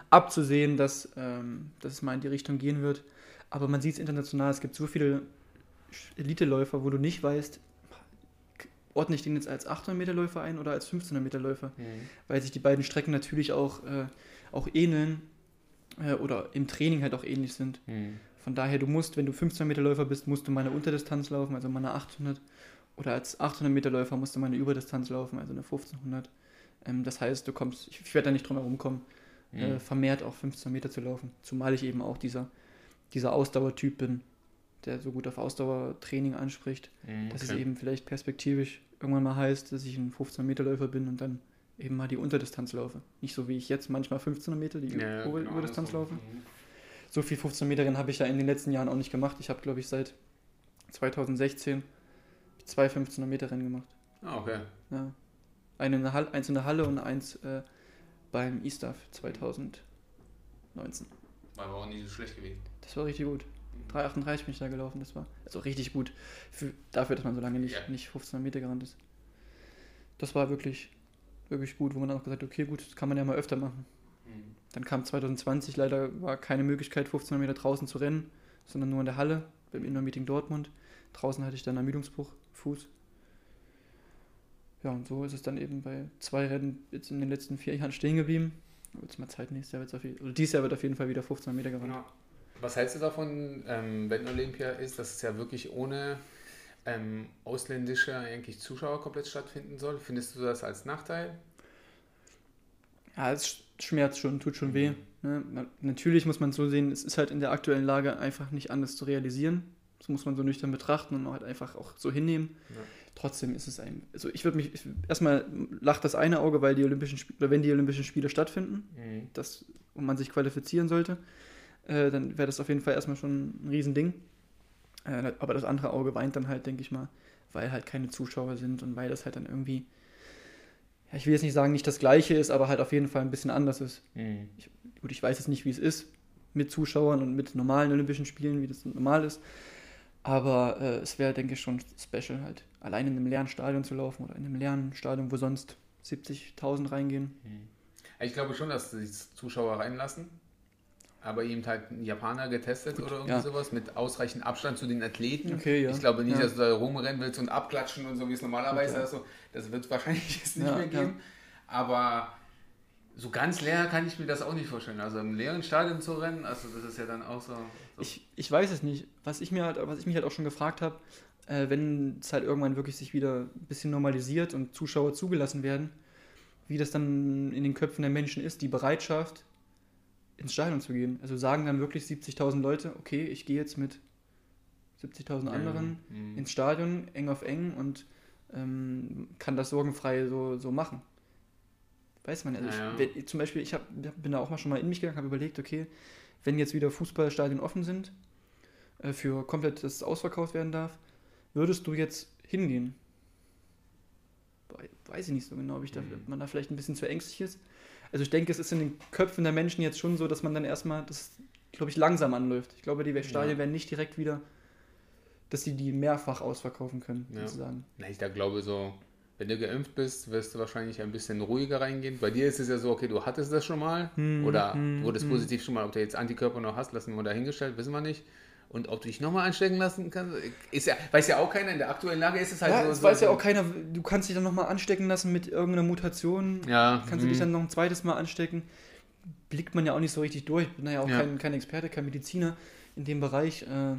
abzusehen, dass, ähm, dass es mal in die Richtung gehen wird. Aber man sieht es international, es gibt so viele Elite-Läufer, wo du nicht weißt, ordne ich den jetzt als 800 Meter Läufer ein oder als 1500 Meter Läufer, mhm. weil sich die beiden Strecken natürlich auch, äh, auch ähneln äh, oder im Training halt auch ähnlich sind. Mhm. Von daher, du musst, wenn du 1500 Meter Läufer bist, musst du mal eine Unterdistanz laufen, also mal eine 800 oder als 800 Meter Läufer musst du mal eine Überdistanz laufen, also eine 1500. Ähm, das heißt, du kommst, ich, ich werde da nicht drum herum kommen, mhm. äh, vermehrt auch 15 Meter zu laufen. Zumal ich eben auch dieser, dieser Ausdauertyp bin, der so gut auf Ausdauertraining anspricht, mhm, dass es eben vielleicht perspektivisch irgendwann mal heißt, dass ich ein 15 Meter Läufer bin und dann eben mal die Unterdistanz laufe. Nicht so wie ich jetzt manchmal 15 Meter die ja, Über genau, Überdistanz laufe. Mhm. So viel 15 Meterin habe ich ja in den letzten Jahren auch nicht gemacht. Ich habe, glaube ich, seit 2016 zwei 15er Meter Rennen gemacht. Ah, okay. Ja. Eine in der Halle, eins in der Halle und eins äh, beim ISTAF 2019. War aber auch nicht so schlecht gewesen. Das war richtig gut. 3,38 bin ich da gelaufen, das war also richtig gut. Für, dafür, dass man so lange nicht, ja. nicht 15 Meter gerannt ist. Das war wirklich, wirklich gut, wo man dann auch gesagt hat, okay, gut, das kann man ja mal öfter machen. Mhm. Dann kam 2020, leider war keine Möglichkeit, 15 Meter draußen zu rennen, sondern nur in der Halle, beim Indoor-Meeting Dortmund. Draußen hatte ich dann Ermüdungsbruch, Fuß. Ja, und so ist es dann eben bei zwei Rennen jetzt in den letzten vier Jahren stehen geblieben. Es mal Zeit, nächstes Jahr wird auf jeden, oder dieses Jahr wird auf jeden Fall wieder 15 Meter gerannt. Genau. Was hältst du davon, ähm, wenn Olympia ist, dass es ja wirklich ohne ähm, ausländische eigentlich Zuschauer komplett stattfinden soll? Findest du das als Nachteil? Ja, es schmerzt schon, tut schon mhm. weh. Ne? Natürlich muss man so sehen, es ist halt in der aktuellen Lage einfach nicht anders zu realisieren. Das muss man so nüchtern betrachten und halt einfach auch so hinnehmen. Ja trotzdem ist es ein. Also ich würde mich. Ich, erstmal lacht das eine Auge, weil die Olympischen Spiele, wenn die Olympischen Spiele stattfinden, mhm. das, und man sich qualifizieren sollte, äh, dann wäre das auf jeden Fall erstmal schon ein Riesending. Äh, aber das andere Auge weint dann halt, denke ich mal, weil halt keine Zuschauer sind und weil das halt dann irgendwie. Ja, ich will jetzt nicht sagen, nicht das gleiche ist, aber halt auf jeden Fall ein bisschen anders ist. Mhm. Ich, gut, ich weiß jetzt nicht, wie es ist mit Zuschauern und mit normalen Olympischen Spielen, wie das normal ist. Aber äh, es wäre, denke ich, schon special halt. Allein in einem leeren Stadion zu laufen oder in einem leeren Stadion, wo sonst 70.000 reingehen. Hm. Ich glaube schon, dass die Zuschauer reinlassen. Aber eben halt ein Japaner getestet Gut, oder irgendwie ja. sowas mit ausreichend Abstand zu den Athleten. Okay, ja. Ich glaube nicht, ja. dass du da rumrennen willst und abklatschen und so, wie es normalerweise ist. Das wird wahrscheinlich [laughs] jetzt nicht mehr geben. Aber so ganz leer kann ich mir das auch nicht vorstellen. Also im leeren Stadion zu rennen, also das ist ja dann auch so. so. Ich, ich weiß es nicht. Was ich, mir halt, was ich mich halt auch schon gefragt habe, äh, wenn es halt irgendwann wirklich sich wieder ein bisschen normalisiert und Zuschauer zugelassen werden, wie das dann in den Köpfen der Menschen ist, die Bereitschaft, ins Stadion zu gehen. Also sagen dann wirklich 70.000 Leute, okay, ich gehe jetzt mit 70.000 anderen mhm. ins Stadion, eng auf eng und ähm, kann das sorgenfrei so, so machen. Weiß man ja nicht. Ja, ja. Zum Beispiel, ich hab, bin da auch mal schon mal in mich gegangen, habe überlegt, okay, wenn jetzt wieder Fußballstadien offen sind, äh, für komplett das ausverkauft werden darf, würdest du jetzt hingehen? Weiß ich nicht so genau, ob ich da, mhm. man da vielleicht ein bisschen zu ängstlich ist. Also ich denke, es ist in den Köpfen der Menschen jetzt schon so, dass man dann erstmal, das glaube ich, langsam anläuft. Ich glaube, die Stadien ja. werden nicht direkt wieder, dass sie die mehrfach ausverkaufen können, ja. sozusagen. Na, ich da glaube so, wenn du geimpft bist, wirst du wahrscheinlich ein bisschen ruhiger reingehen. Bei dir ist es ja so, okay, du hattest das schon mal hm, oder hm, wurdest hm. positiv schon mal, ob du jetzt Antikörper noch hast, lassen wir dahingestellt, wissen wir nicht. Und ob du dich nochmal anstecken lassen kannst, ist ja, weiß ja auch keiner, in der aktuellen Lage ist es halt ja, so. Es weiß ja auch keiner, du kannst dich dann nochmal anstecken lassen mit irgendeiner Mutation. Ja. Kannst du dich hm. dann noch ein zweites Mal anstecken. Blickt man ja auch nicht so richtig durch. Ich bin ja auch ja. Kein, kein Experte, kein Mediziner in dem Bereich. Äh,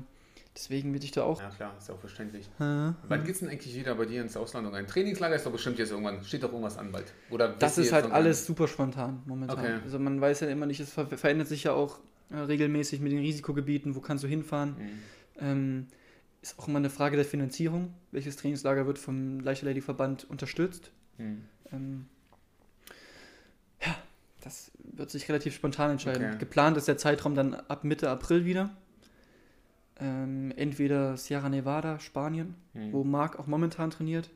Deswegen bin ich da auch. Ja, klar, ist auch verständlich. Hm. Wann geht es denn eigentlich wieder bei dir ins Ausland? Ein Trainingslager ist doch bestimmt jetzt irgendwann, steht doch irgendwas an bald. Oder das ist halt alles super spontan momentan. Okay. Also man weiß ja immer nicht, es ver verändert sich ja auch äh, regelmäßig mit den Risikogebieten, wo kannst du hinfahren. Mhm. Ähm, ist auch immer eine Frage der Finanzierung. Welches Trainingslager wird vom Leichtathletikverband unterstützt? Mhm. Ähm, ja, das wird sich relativ spontan entscheiden. Okay. Geplant ist der Zeitraum dann ab Mitte April wieder ähm, entweder Sierra Nevada, Spanien, mhm. wo Marc auch momentan trainiert.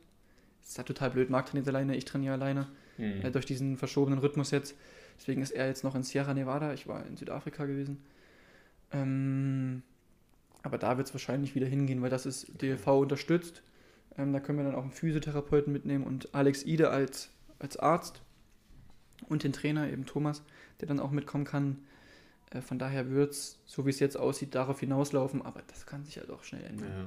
Das ist halt total blöd. Marc trainiert alleine, ich trainiere alleine. Mhm. Äh, durch diesen verschobenen Rhythmus jetzt. Deswegen ist er jetzt noch in Sierra Nevada. Ich war in Südafrika gewesen. Ähm, aber da wird es wahrscheinlich wieder hingehen, weil das ist DLV unterstützt. Ähm, da können wir dann auch einen Physiotherapeuten mitnehmen und Alex Ide als, als Arzt und den Trainer, eben Thomas, der dann auch mitkommen kann. Äh, von daher wird es, so wie es jetzt aussieht, darauf hinauslaufen, aber das kann sich halt auch schnell ändern. Ja.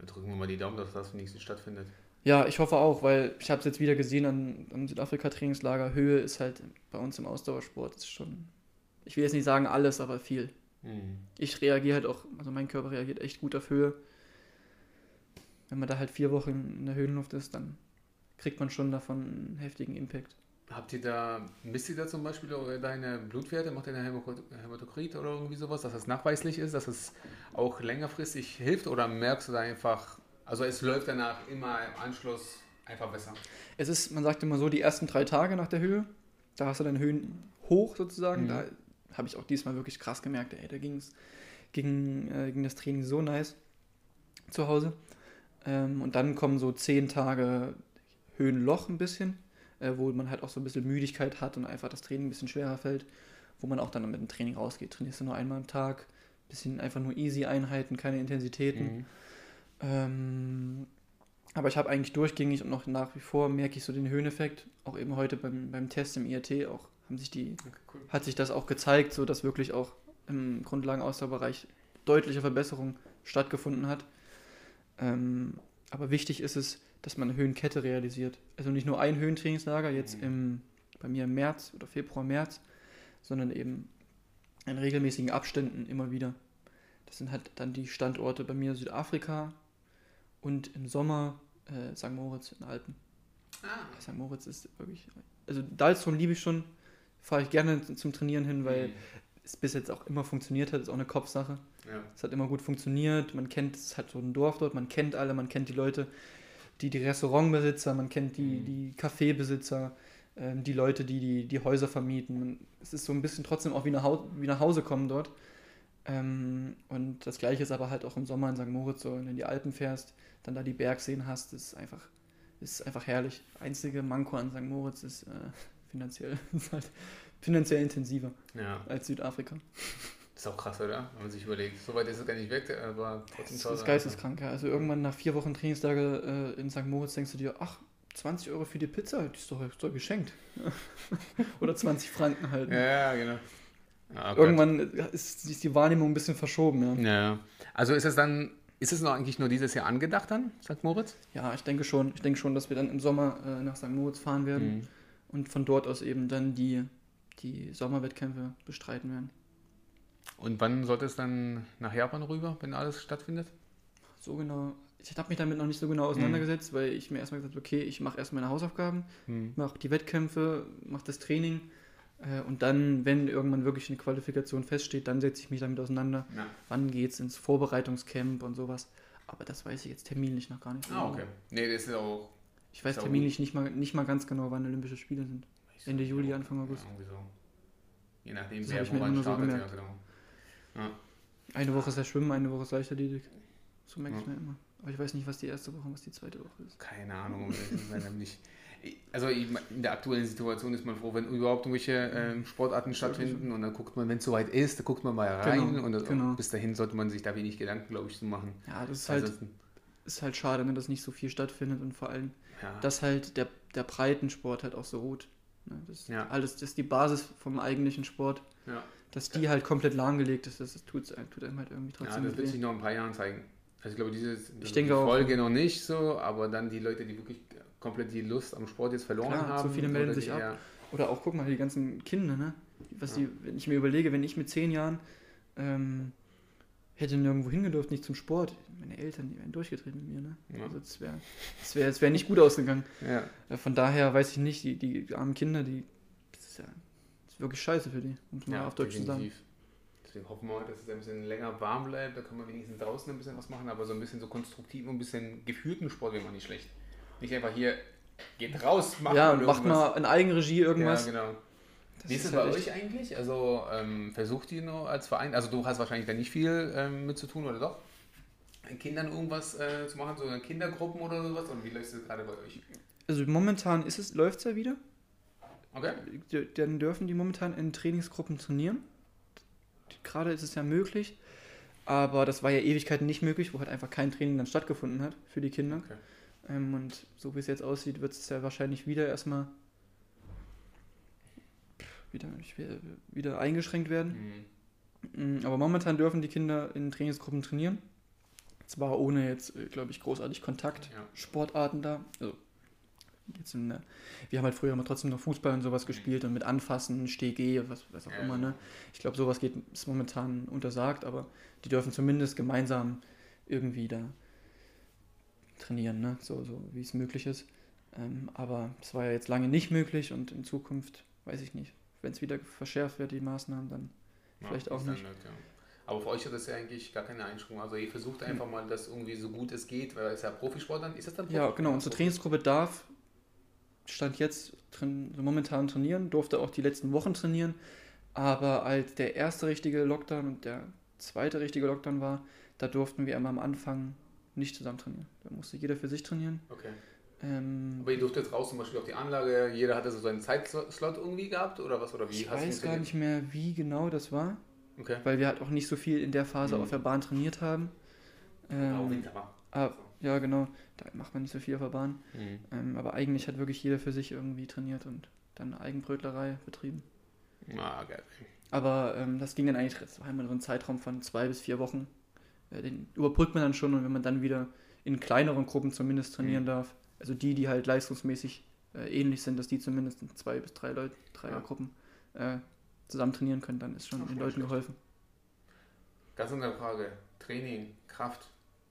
Dann drücken wir mal die Daumen, dass das wenigstens stattfindet. Ja, ich hoffe auch, weil ich habe es jetzt wieder gesehen an, am Südafrika-Trainingslager. Höhe ist halt bei uns im Ausdauersport ist schon, ich will jetzt nicht sagen alles, aber viel. Mhm. Ich reagiere halt auch, also mein Körper reagiert echt gut auf Höhe. Wenn man da halt vier Wochen in der Höhenluft ist, dann kriegt man schon davon einen heftigen Impact. Habt ihr da, misst ihr da zum Beispiel deine Blutwerte, macht ihr eine Hämatokrit oder irgendwie sowas, dass das nachweislich ist, dass es auch längerfristig hilft oder merkst du da einfach, also es läuft danach immer im Anschluss einfach besser? Es ist, man sagt immer so, die ersten drei Tage nach der Höhe, da hast du deine Höhen hoch sozusagen, mhm. da habe ich auch diesmal wirklich krass gemerkt, ey, da ging's, ging, äh, ging das Training so nice zu Hause. Ähm, und dann kommen so zehn Tage Höhenloch ein bisschen äh, wo man halt auch so ein bisschen Müdigkeit hat und einfach das Training ein bisschen schwerer fällt, wo man auch dann mit dem Training rausgeht. Trainierst du nur einmal am Tag, bisschen einfach nur easy Einheiten, keine Intensitäten. Mhm. Ähm, aber ich habe eigentlich durchgängig und noch nach wie vor merke ich so den Höheneffekt. Auch eben heute beim, beim Test im IRT auch haben sich die, okay, cool. hat sich das auch gezeigt, so dass wirklich auch im Grundlagenausdauerbereich deutliche Verbesserung stattgefunden hat. Ähm, aber wichtig ist es, dass man eine Höhenkette realisiert. Also nicht nur ein Höhentrainingslager, jetzt mhm. im, bei mir im März oder Februar, März, sondern eben in regelmäßigen Abständen immer wieder. Das sind halt dann die Standorte bei mir Südafrika und im Sommer äh, St. Moritz in Alpen. Ah. St. Moritz ist wirklich. Also Dalston liebe ich schon, fahre ich gerne zum Trainieren hin, weil mhm. es bis jetzt auch immer funktioniert hat, ist auch eine Kopfsache. Ja. Es hat immer gut funktioniert, man kennt, es hat so ein Dorf dort, man kennt alle, man kennt die Leute die, die Restaurantbesitzer, man kennt die, mhm. die Kaffeebesitzer, ähm, die Leute, die, die die Häuser vermieten. Es ist so ein bisschen trotzdem auch wie nach, wie nach Hause kommen dort. Ähm, und das gleiche ist aber halt auch im Sommer in St. Moritz, so wenn du in die Alpen fährst, dann da die Bergseen hast, ist einfach, ist einfach herrlich. Einzige Manko an St. Moritz ist äh, finanziell, [laughs] ist halt finanziell intensiver ja. als Südafrika. Das ist auch krass, oder? Wenn man sich überlegt. So weit ist es gar nicht weg, aber trotzdem Das ist geisteskrank, ja. Also irgendwann nach vier Wochen Trainingstage äh, in St. Moritz denkst du dir, ach, 20 Euro für die Pizza, die ist doch, ist doch geschenkt. [laughs] Oder 20 Franken halt. Ja, genau. Oh irgendwann ist, ist, die Wahrnehmung ein bisschen verschoben, ja. Ja. Also ist es dann, ist es noch eigentlich nur dieses Jahr angedacht dann, St. Moritz? Ja, ich denke schon. Ich denke schon, dass wir dann im Sommer äh, nach St. Moritz fahren werden mhm. und von dort aus eben dann die, die Sommerwettkämpfe bestreiten werden. Und wann sollte es dann nach Japan rüber, wenn alles stattfindet? So genau. Ich habe mich damit noch nicht so genau auseinandergesetzt, mhm. weil ich mir erstmal gesagt habe, okay, ich mache erst meine Hausaufgaben, mhm. mache die Wettkämpfe, mache das Training und dann, wenn irgendwann wirklich eine Qualifikation feststeht, dann setze ich mich damit auseinander. Ja. Wann geht es ins Vorbereitungscamp und sowas. Aber das weiß ich jetzt terminlich noch gar nicht so Ah, okay. Nee, das ist ja auch. Ich weiß terminlich nicht mal, nicht mal ganz genau, wann Olympische Spiele sind. Ende Juli, Anfang August. Ja, so. Je nachdem, das wer wo man startet, so ja, genau. Ja. Eine Woche ist ja Schwimmen, eine Woche ist Leichtathletik. So merke ich mir immer. Aber ich weiß nicht, was die erste Woche und was die zweite Woche ist. Keine Ahnung. Also in der aktuellen Situation ist man froh, wenn überhaupt irgendwelche ähm, Sportarten stattfinden und dann guckt man, wenn es soweit ist, da guckt man mal rein Genau, und das, genau. bis dahin sollte man sich da wenig Gedanken, glaube ich, zu machen. Ja, das ist halt, ist halt schade, ne, dass nicht so viel stattfindet und vor allem, ja. dass halt der, der Breitensport halt auch so ruht. Ne, das ist Ja. alles, das ist die Basis vom eigentlichen Sport, ja. dass die halt komplett lahmgelegt ist, das, das tut, tut einem halt irgendwie ja, trotzdem das wird sich noch in ein paar Jahren zeigen. Also ich glaube, dieses, Ich denke die auch. Folge noch nicht so, aber dann die Leute, die wirklich komplett die Lust am Sport jetzt verloren Klar, haben. so viele melden sich die, ab. Ja, Oder auch, guck mal, die ganzen Kinder, ne? Was Ja. die, wenn ich mir überlege, wenn ich mit zehn Jahren ähm, hätte nirgendwo hingedurft, nicht zum Sport, meine Eltern, die wären durchgedreht mit mir, ne? Ja. Also das wäre das wär, das wär nicht gut ausgegangen. ja. Äh, Von daher weiß ich nicht, die, die armen Kinder, die das ist ja das ist wirklich scheiße für die, um es mal auf Deutsch zu sagen. definitiv. Deswegen hoffen wir, dass es ein bisschen länger warm bleibt. Da kann man wenigstens draußen ein bisschen was machen, aber so ein bisschen so konstruktiv und ein bisschen geführten Sport wäre mal nicht schlecht. Nicht einfach hier, geht raus, macht Ja, mal macht mal in Eigenregie irgendwas. Ja, genau. Das Wie ist es ist bei halt euch eigentlich? Also ähm, versucht ihr noch als Verein, also du hast wahrscheinlich da nicht viel ähm, mit zu tun, oder doch? Kindern irgendwas äh, zu machen, so in Kindergruppen oder sowas? Und wie läuft es gerade bei euch? Also momentan ist es, läuft es ja wieder. Okay. Dann dürfen die momentan in Trainingsgruppen trainieren. Gerade ist es ja möglich, aber das war ja Ewigkeiten nicht möglich, wo halt einfach kein Training dann stattgefunden hat für die Kinder. Okay. Ähm, und so wie es jetzt aussieht, wird es ja wahrscheinlich wieder erstmal wieder, wieder eingeschränkt werden. Mhm. Mm, Aber momentan dürfen die Kinder in Trainingsgruppen trainieren. Zwar ohne jetzt, glaube ich, großartig Kontakt. Ja. Sportarten da. Also jetzt in, wir haben halt früher immer trotzdem noch Fußball und sowas gespielt und mit Anfassen, Steh-Geh, was, was auch Ja, immer. Ne? Ich glaube, sowas geht, ist momentan untersagt, aber die dürfen zumindest gemeinsam irgendwie da trainieren, ne? so, so wie es möglich ist. Ähm, aber es war ja jetzt lange nicht möglich und in Zukunft weiß ich nicht. Wenn es wieder verschärft wird, die Maßnahmen, dann Vielleicht auch nicht. halt, ja. Aber für euch hat das ja eigentlich gar keine Einschränkung. Also ihr versucht Hm. einfach mal, das irgendwie so gut es geht, weil es ja Profisport dann ist. das dann Ja, Profisport? genau. Unsere Trainingsgruppe darf, stand jetzt drin, momentan trainieren, durfte auch die letzten Wochen trainieren. Aber als der erste richtige Lockdown und der zweite richtige Lockdown war, da durften wir immer am Anfang nicht zusammen trainieren. Da musste jeder für sich trainieren. Okay. Ähm, Aber ihr durftet raus zum Beispiel auf die Anlage, jeder hatte so seinen Zeitslot irgendwie gehabt oder was? Oder wie ich Hast weiß gar nicht mehr, wie genau das war, Okay. weil wir halt auch nicht so viel in der Phase Mhm. auf der Bahn trainiert haben. Ja, Ähm, Winter war. ah, ja, genau. Da macht man nicht so viel auf der Bahn. Mhm. Ähm, aber eigentlich hat wirklich jeder für sich irgendwie trainiert und dann Eigenbrötlerei betrieben. Ah, geil. Aber ähm, das ging dann eigentlich, das war immer so ein Zeitraum von zwei bis vier Wochen. Äh, den überbrückt man dann schon und wenn man dann wieder in kleineren Gruppen zumindest trainieren Mhm. darf, also die, die halt leistungsmäßig äh, ähnlich sind, dass die zumindest in zwei bis drei Leute, Dreiergruppen äh, zusammen trainieren können, dann ist schon Ach, den Leuten schlecht. geholfen. Ganz andere Frage. Training, Kraft.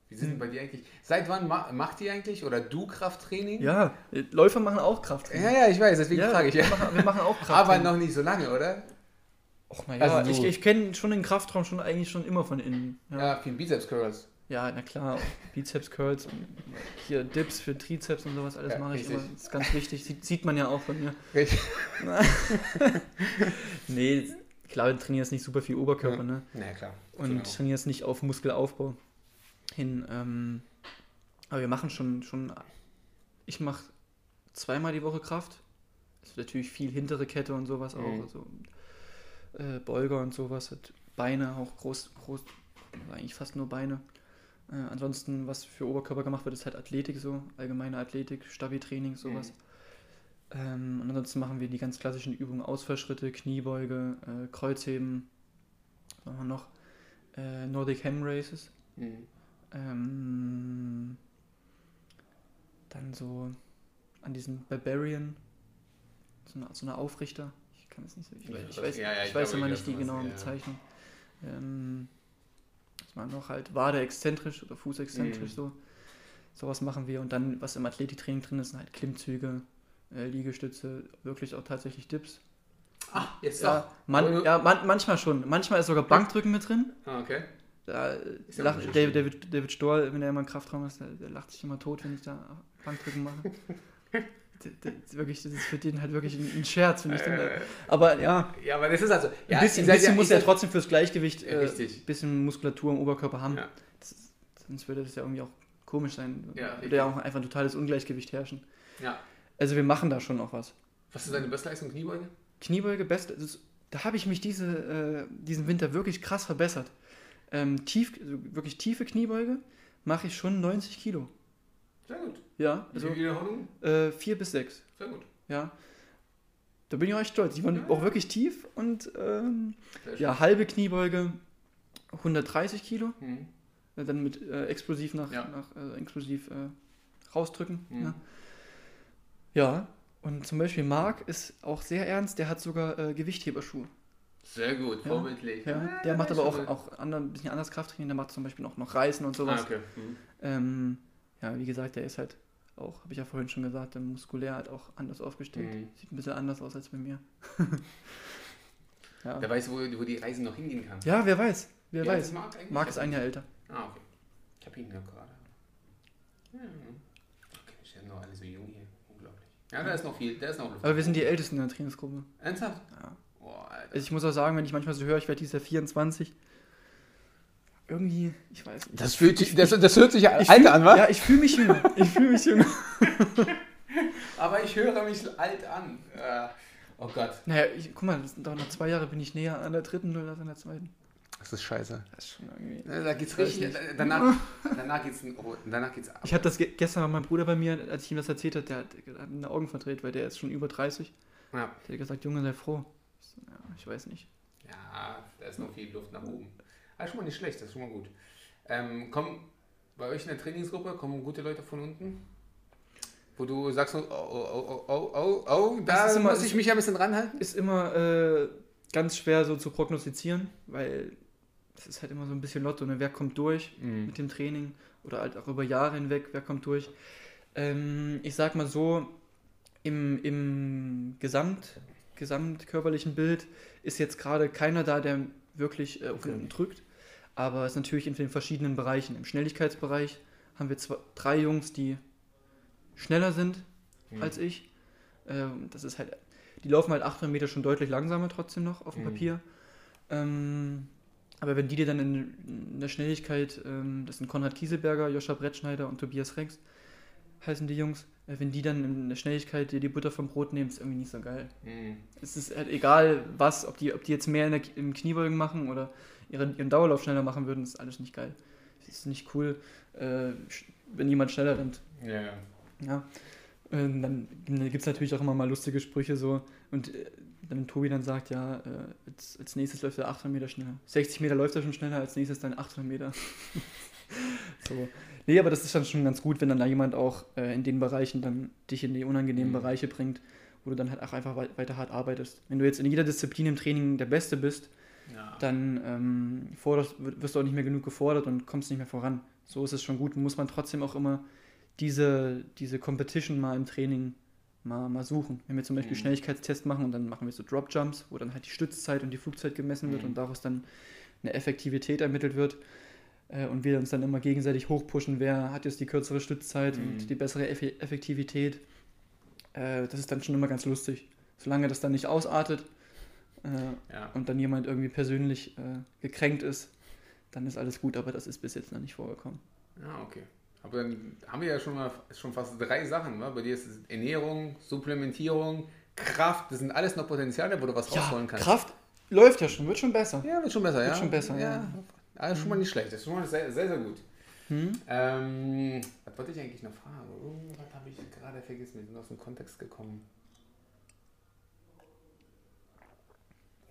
Wie sind Hm. bei dir eigentlich? Seit wann ma macht ihr eigentlich oder du Krafttraining? Ja, Läufer machen auch Kraft. ja, ja, ich weiß, deswegen ja, frage ich. Wir Ja. machen, wir machen auch Kraft. [laughs] Aber noch nicht so lange, oder? Och, na Also ja, ich, ich kenne schon den Kraftraum schon eigentlich schon immer von innen. Ja, Ja, viel Bizeps Curls. ja na klar, [laughs] Bizeps Curls und hier Dips für Trizeps und sowas, alles Ja, mache ich immer. Das ist ganz wichtig, sieht, sieht man ja auch von mir. Richtig. [laughs] Nee, klar, du trainierst nicht super viel Oberkörper, Ja. ne? Na klar. Und Genau. trainierst nicht auf Muskelaufbau hin. Ähm, aber wir machen schon, schon ich mache zweimal die Woche Kraft. Das ist natürlich viel hintere Kette und sowas auch. Mhm. Also äh, Beuger und sowas. Hat Beine auch groß, groß, eigentlich fast nur Beine. Äh, ansonsten, was für Oberkörper gemacht wird, ist halt Athletik so, allgemeine Athletik, Stabi-Training, sowas. Ähm, und ansonsten machen wir die ganz klassischen Übungen, Ausfallschritte, Kniebeuge, äh, Kreuzheben, was machen wir noch? Äh, Nordic Ham Races. Mhm. Ähm, dann so an diesem Barbarian, so eine, so eine Aufrichter. Ich kann es nicht so. Ich, ich weiß, ja, ja, ich ich weiß glaube, immer ich nicht die genaue ja. Bezeichnung. Ähm, was man noch halt Wade exzentrisch oder Fuß exzentrisch Mhm. so. Sowas machen wir. Und dann, was im Athletiktraining drin ist, sind halt Klimmzüge, äh, Liegestütze, wirklich auch tatsächlich Dips. Ah, jetzt Ja, man, du- ja man, manchmal schon. Manchmal ist sogar Bankdrücken mit drin. Ah, okay. Da Ist ja lacht David, David, David Stoll, wenn er immer im Kraftraum ist, der, der lacht sich immer tot, wenn ich da Bankdrücken mache. [laughs] Das ist wirklich, das ist für den halt wirklich ein, ein Scherz, finde ich. den- Äh, Aber ja, ja, aber das ist also. Ja, ein bisschen, seid bisschen ja, muss er seid- trotzdem fürs Gleichgewicht Ja, äh, bisschen Muskulatur im Oberkörper haben. Ja. Das sonst würde das ja irgendwie auch komisch sein. Ja, würde ja auch einfach ein totales Ungleichgewicht herrschen. Ja. Also wir machen da schon noch was. Was ist deine Bestleistung Kniebeuge? Kniebeuge, best, ist, da habe ich mich diese, äh, diesen Winter wirklich krass verbessert. Ähm, tief, also wirklich tiefe Kniebeuge mache ich schon 90 Kilo. Sehr gut. Ja, Wie also viele Wiederholungen? äh, vier bis sechs. Sehr gut. Ja. Da bin ich auch echt stolz. Die waren Ja. auch wirklich tief und ähm, ja, halbe Kniebeuge 130 Kilo. Mhm. Äh, Dann mit äh, explosiv nach, Ja. nach äh, inklusiv äh, rausdrücken. Mhm. Ja. ja, und zum Beispiel Marc ist auch sehr ernst, der hat sogar äh, Gewichtheberschuhe. Sehr gut, Ja. vorbildlich. Ja, Ah, der macht weiß aber auch, auch ein bisschen anders Krafttraining, der macht zum Beispiel auch noch Reißen und Ah, sowas. okay. Mhm. Ähm, ja, wie gesagt, der ist halt auch, habe ich ja vorhin schon gesagt, der muskulär halt auch anders aufgestellt. Mhm. Sieht ein bisschen anders aus als bei mir. [laughs] ja. Wer weiß, wo, wo die Reise noch hingehen kann. ja, wer weiß. Wer alt weiß. Marc? Marc ist ein Jahr älter. Ah, okay. Ich habe ihn ja gerade. Ja. Okay, ich bin noch alle so jung hier. Unglaublich. Ja, da ist noch viel, da ist noch Luft. Aber wir sind die Ältesten in der Trainingsgruppe. Ernsthaft? Ja. Boah, Alter. Also ich muss auch sagen, wenn ich manchmal so höre, ich werde dieses Jahr 24, irgendwie, ich weiß nicht. Das, fühlt sich, das, das hört sich ja Ich alt fühl- an, wa? Ja, ich fühle mich jünger. Ich fühle mich jünger. [laughs] Aber ich höre mich alt an. Äh, oh Gott. Naja, ich, guck mal, das sind doch noch zwei Jahre bin ich näher an der dritten oder an der zweiten. Das ist scheiße. Das ist schon irgendwie. Da geht's richtig. Danach, [laughs] danach geht's, oh, danach geht's ab. Ich hatte das ge gestern bei meinem Bruder bei mir, als ich ihm das erzählt habe, der hat, der hat eine Augen verdreht, weil der ist schon über 30. Ja. Der hat gesagt, Junge, sei froh. Ich so, Ja, ich weiß nicht. ja, da ist noch viel Luft nach oben. Aber schon mal nicht schlecht, das ist schon mal gut. Ähm, kommen bei euch in der Trainingsgruppe, kommen gute Leute von unten? Wo du sagst, oh, oh, oh, oh, oh, oh, da Das ist immer- muss ich mich ja ein bisschen ranhalten. Ist immer äh, ganz schwer so zu prognostizieren, weil das ist halt immer so ein bisschen Lotto, ne? wer kommt durch Mhm. mit dem Training oder halt auch über Jahre hinweg, wer kommt durch. Ähm, ich sag mal so, im, im Gesamt, gesamtkörperlichen Bild ist jetzt gerade keiner da, der wirklich äh, auf Okay. unten drückt, aber es ist natürlich in den verschiedenen Bereichen. Im Schnelligkeitsbereich haben wir zwei, drei Jungs, die schneller sind Mhm. als ich. Ähm, das ist halt, die laufen halt 800 Meter schon deutlich langsamer trotzdem noch auf dem Mhm. Papier. Ähm, aber wenn die dir dann in, in der Schnelligkeit, ähm, das sind Konrad Kieselberger, Joscha Brettschneider und Tobias Rex, heißen die Jungs, wenn die dann in der Schnelligkeit dir die Butter vom Brot nehmen, ist irgendwie nicht so geil. Mhm. Es ist halt egal, was, ob die, ob die jetzt mehr in der, im Kniebeugen machen oder ihren, ihren Dauerlauf schneller machen würden, ist alles nicht geil. Es ist nicht cool, äh, wenn jemand schneller rennt. Ja, ja. Ja. Und dann gibt es natürlich auch immer mal lustige Sprüche so. Und äh, wenn Tobi dann sagt, ja, äh, als, als nächstes läuft er 800 Meter schneller. 60 Meter läuft er schon schneller, als nächstes dann 800 Meter. [laughs] so. Nee, aber das ist dann schon ganz gut, wenn dann da jemand auch äh, in den Bereichen dann dich in die unangenehmen Mhm. Bereiche bringt, wo du dann halt auch einfach wei- weiter hart arbeitest. Wenn du jetzt in jeder Disziplin im Training der Beste bist, ja. dann ähm, forderst, wirst du auch nicht mehr genug gefordert und kommst nicht mehr voran. So ist es schon gut. Muss man trotzdem auch immer diese, diese Competition mal im Training mal, mal suchen. Wenn wir zum Beispiel Mhm. Schnelligkeitstest machen und dann machen wir so Drop Jumps, wo dann halt die Stützzeit und die Flugzeit gemessen wird Mhm. und daraus dann eine Effektivität ermittelt wird. Äh, und wir uns dann immer gegenseitig hochpushen, wer hat jetzt die kürzere Stützzeit Mhm. und die bessere Eff Effektivität. Äh, das ist dann schon immer ganz lustig. Solange das dann nicht ausartet, äh, ja. und dann jemand irgendwie persönlich gekränkt ist, dann ist alles gut, aber das ist bis jetzt noch nicht vorgekommen. Ja, okay. Aber dann haben wir ja schon mal schon fast drei Sachen. Ne? Bei dir ist es Ernährung, Supplementierung, Kraft. Das sind alles noch Potenziale, wo du was rausholen kannst. Kraft läuft ja schon, wird schon besser. Ja, wird schon besser, Wird ja. schon besser, ja. ja. Also schon mal nicht schlecht. Das ist schon mal sehr, sehr, sehr gut. Hm? Ähm, was wollte ich eigentlich noch fragen? Irgendwas habe ich gerade vergessen. Wir sind aus dem Kontext gekommen.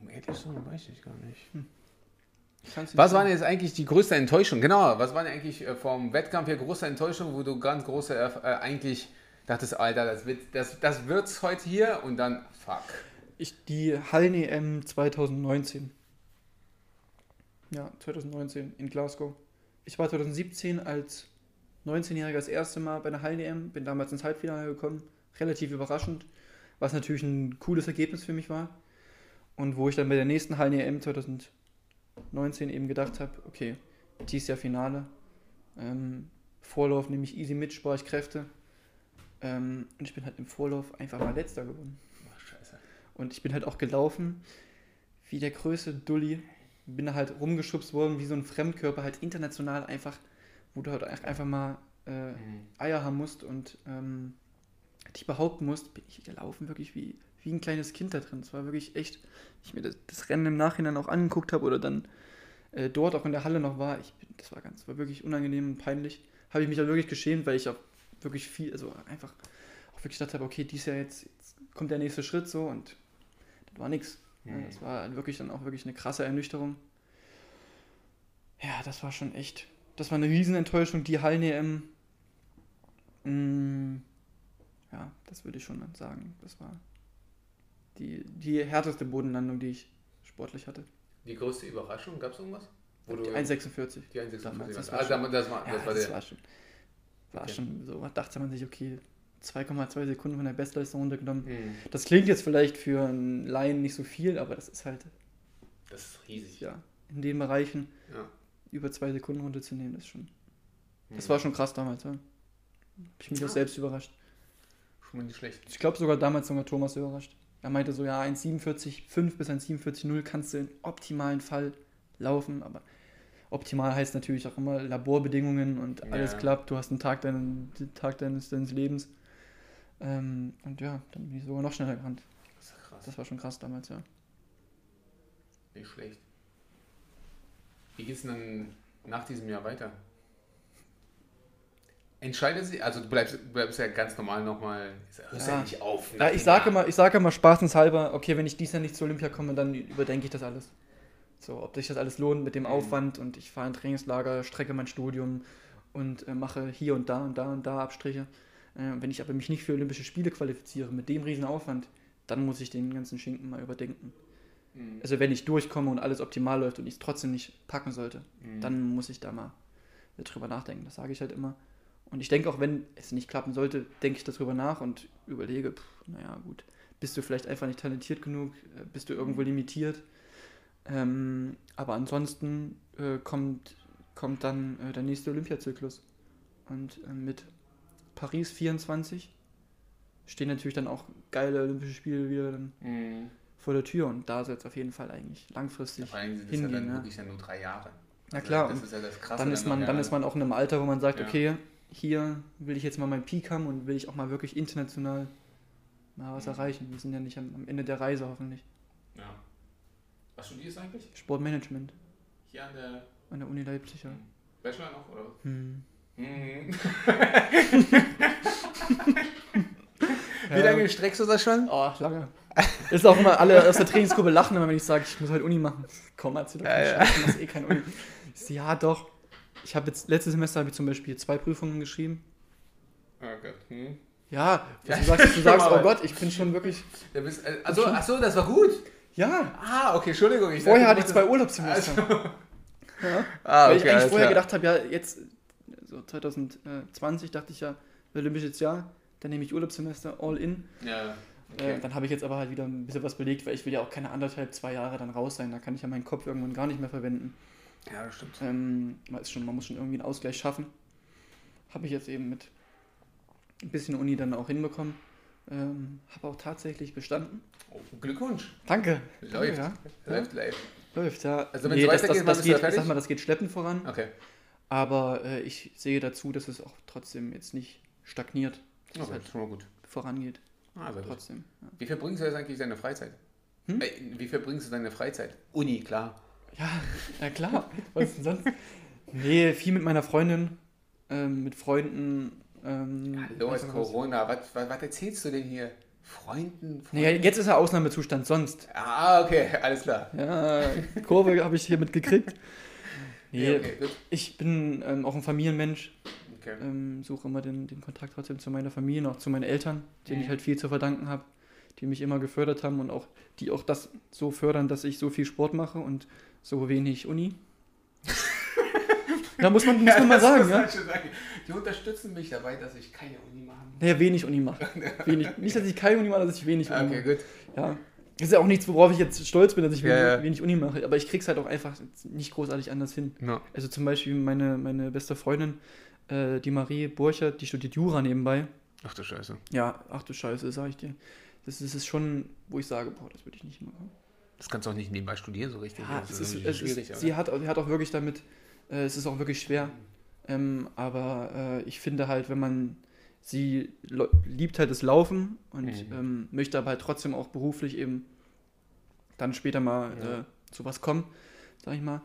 Um ehrlich zu sein, weiß ich gar nicht. Du Was war denn jetzt eigentlich die größte Enttäuschung? Genau, was war denn eigentlich äh, vom Wettkampf her große Enttäuschung, wo du ganz große äh, eigentlich dachtest, Alter, das wird das, das wird's heute hier und dann fuck. Ich, die Hallen-EM 2019. Ja, 2019 in Glasgow. Ich war 2017 als 19-Jähriger das erste Mal bei einer Hallen-EM, bin damals ins Halbfinale gekommen. Relativ überraschend, was natürlich ein cooles Ergebnis für mich war. Und wo ich dann bei der nächsten Hallen-EM 2019 eben gedacht habe, okay, dieses Jahr Finale. Ähm, Vorlauf nehme ich easy mit, spare ich Kräfte. Ähm, und ich bin halt im Vorlauf einfach mal letzter geworden. Ach, scheiße. Und ich bin halt auch gelaufen wie der größte Dulli. Bin da halt rumgeschubst worden wie so ein Fremdkörper, halt international einfach, wo du halt einfach mal äh, Mhm. Eier haben musst. Und ähm, ich behaupten muss, bin ich gelaufen wirklich wie, wie ein kleines Kind da drin. Es war wirklich echt, ich mir das, das Rennen im Nachhinein auch angeguckt habe oder dann äh, dort auch in der Halle noch war. Ich, das war ganz, war wirklich unangenehm und peinlich. Habe ich mich auch wirklich geschämt, weil ich auch wirklich viel, also einfach auch wirklich gedacht habe, okay, dies Jahr jetzt, jetzt kommt der nächste Schritt so und das war nichts. Mhm. Das war wirklich dann auch wirklich eine krasse Ernüchterung. Ja, das war schon echt, das war eine Riesenenttäuschung, die Hallen-EM. Mm, ja, das würde ich schon sagen. Das war die, die härteste Bodenlandung, die ich sportlich hatte. Die größte Überraschung, gab es irgendwas? Wo die 1,46. Die 1,46. Damals, das ah, war schon- damals- das war, Ja, das war das war schon, war Okay. schon so, da dachte man sich, okay, 2,2 Sekunden von der Bestleistung runtergenommen. Mhm. Das klingt jetzt vielleicht für einen Laien nicht so viel, aber das ist halt, Das ist riesig. ja, in den Bereichen Ja. über zwei Sekunden runterzunehmen, ist schon, das Mhm. war schon krass damals, ja. Hab ich mich auch Ja. selbst überrascht. schon mal nicht schlecht. Ich glaube sogar damals sogar Thomas überrascht. Er meinte so, ja, 1,47,5 bis 1,47,0 kannst du im optimalen Fall laufen, aber optimal heißt natürlich auch immer Laborbedingungen und alles Ja. klappt, du hast einen Tag, deinen, Tag deines, deines Lebens. Ähm, und ja, dann bin ich sogar noch schneller gerannt. Das ist krass. Das war schon krass damals, ja. Nicht schlecht. Wie geht's denn dann nach diesem Jahr weiter? Entscheidet sie, also du bleibst, bleibst ja ganz normal nochmal, hörst ja. Ja. nicht auf. Ja, nach ich sage immer, ich sage immer spaßenshalber, okay, wenn ich dies Jahr nicht zur Olympia komme, dann überdenke ich das alles. So, ob sich das alles lohnt mit dem Mhm. Aufwand und ich fahre ein Trainingslager, strecke mein Studium und äh, mache hier und da und da und da Abstriche. Äh, wenn ich aber mich nicht für Olympische Spiele qualifiziere mit dem riesen Aufwand, dann muss ich den ganzen Schinken mal überdenken. Mhm. Also wenn ich durchkomme und alles optimal läuft und ich es trotzdem nicht packen sollte, Mhm. dann muss ich da mal drüber nachdenken. Das sage ich halt immer. Und ich denke auch, wenn es nicht klappen sollte, denke ich darüber nach und überlege, pff, naja, gut, bist du vielleicht einfach nicht talentiert genug, äh, bist du irgendwo limitiert. Ähm, aber ansonsten äh, kommt, kommt dann äh, der nächste Olympiazyklus. Und äh, mit Paris 24 stehen natürlich dann auch geile Olympische Spiele wieder dann Mhm. vor der Tür und da soll es auf jeden Fall eigentlich langfristig Vor allem sind es ja hingehen. dann ja. wirklich ja nur drei Jahre. Ja, Also klar, Das ist ja das Krasse. dann ist man, dann ja. ist man auch in einem Alter, wo man sagt, Ja. okay, hier will ich jetzt mal meinen Peak haben und will ich auch mal wirklich international mal was Mhm. erreichen. Wir sind ja nicht am, am Ende der Reise hoffentlich. Ja. Was studierst du eigentlich? Sportmanagement Hier an der an der Uni Leipzig. Ja. Bachelor noch, oder? Hm. Mhm. [laughs] Ja. Wie lange streckst du das schon? Oh, lange. Ist auch immer alle aus der Trainingsgruppe lachen, immer, wenn ich sage, ich muss heute Uni machen. Komm, erzähl doch Ja, keine ja. Du machst eh keine Uni. Ich so, ja, doch. Ich habe jetzt, letztes Semester habe ich zum Beispiel zwei Prüfungen geschrieben. Oh Gott. Hm. Ja, Ja, du sagst, du sagst oh Gott, ich bin schon wirklich. Da bist, äh, achso, achso, das war gut. Ja, Ah, okay, Entschuldigung. Ich vorher dachte, hatte ich zwei Urlaubssemester. Also, Ja. ah, Weil ich okay, eigentlich vorher klar. gedacht habe, ja, jetzt, so 2020 dachte ich ja, olympisches Jahr, dann nehme ich Urlaubssemester all in. Ja, Äh, okay. dann habe ich jetzt aber halt wieder ein bisschen was belegt, weil ich will ja auch keine anderthalb, zwei Jahre dann raus sein. Da kann ich ja meinen Kopf irgendwann gar nicht mehr verwenden. ja, das stimmt. Ähm, man, ist schon, man muss schon irgendwie einen Ausgleich schaffen. Habe ich jetzt eben mit ein bisschen Uni dann auch hinbekommen. Ähm, habe auch tatsächlich bestanden. Oh, Glückwunsch. Danke. Läuft. Danke, ja. Läuft, läuft. Läuft, ja. Also wenn es das, das, weitergeht, das bist du da geht, sag mal, das geht schleppend voran. Okay. Aber äh, ich sehe dazu, dass es auch trotzdem jetzt nicht stagniert, dass es Okay, halt das ist schon mal gut. vorangeht. Ah, sehr. Trotzdem. Ja. Wie verbringst du jetzt eigentlich deine Freizeit? Hm? Äh, wie verbringst du deine Freizeit? Uni, klar. ja, [laughs] ja klar. Was denn sonst? Nee, viel mit meiner Freundin, ähm, mit Freunden. Ähm, Hallo, ist. Corona. Was, was, was erzählst du denn hier? Freunden? Freunden? Naja, jetzt ist er Ausnahmezustand, sonst. Ah, okay, [laughs] alles klar. Ja, Kurve habe ich hiermit gekriegt. [laughs] Nee, Ja, okay, ich bin ähm, auch ein Familienmensch, Okay. ähm, suche immer den, den Kontakt trotzdem zu meiner Familie, und auch zu meinen Eltern, denen Mhm. ich halt viel zu verdanken habe, die mich immer gefördert haben und auch die auch das so fördern, dass ich so viel Sport mache und so wenig Uni. [laughs] ja, muss man, muss man mal sagen, ja. sagen. Die unterstützen mich dabei, dass ich keine Uni mache. Naja, wenig Uni mache. [laughs] Wenig. Nicht, dass ich keine Uni mache, dass ich wenig Uni Okay, mache. gut. Ja. Ist ja auch nichts, worauf ich jetzt stolz bin, dass ich Ja, wenig, ja. Uni mache. Aber ich krieg's halt auch einfach nicht großartig anders hin. No. Also zum Beispiel meine, meine beste Freundin, äh, die Marie Burchert, die studiert Jura nebenbei. Ach du Scheiße. Ja, ach du Scheiße, sag ich dir. Das, das ist schon, wo ich sage, boah, das würde ich nicht machen. Das kannst du auch nicht nebenbei studieren, so richtig. Ja, ist, ist, oder? sie hat, sie hat auch wirklich damit, äh, es ist auch wirklich schwer. Ähm, aber äh, ich finde halt, wenn man sie liebt halt das Laufen und Mhm. ähm, möchte aber halt trotzdem auch beruflich eben dann später mal Ja. äh, zu was kommen, sag ich mal.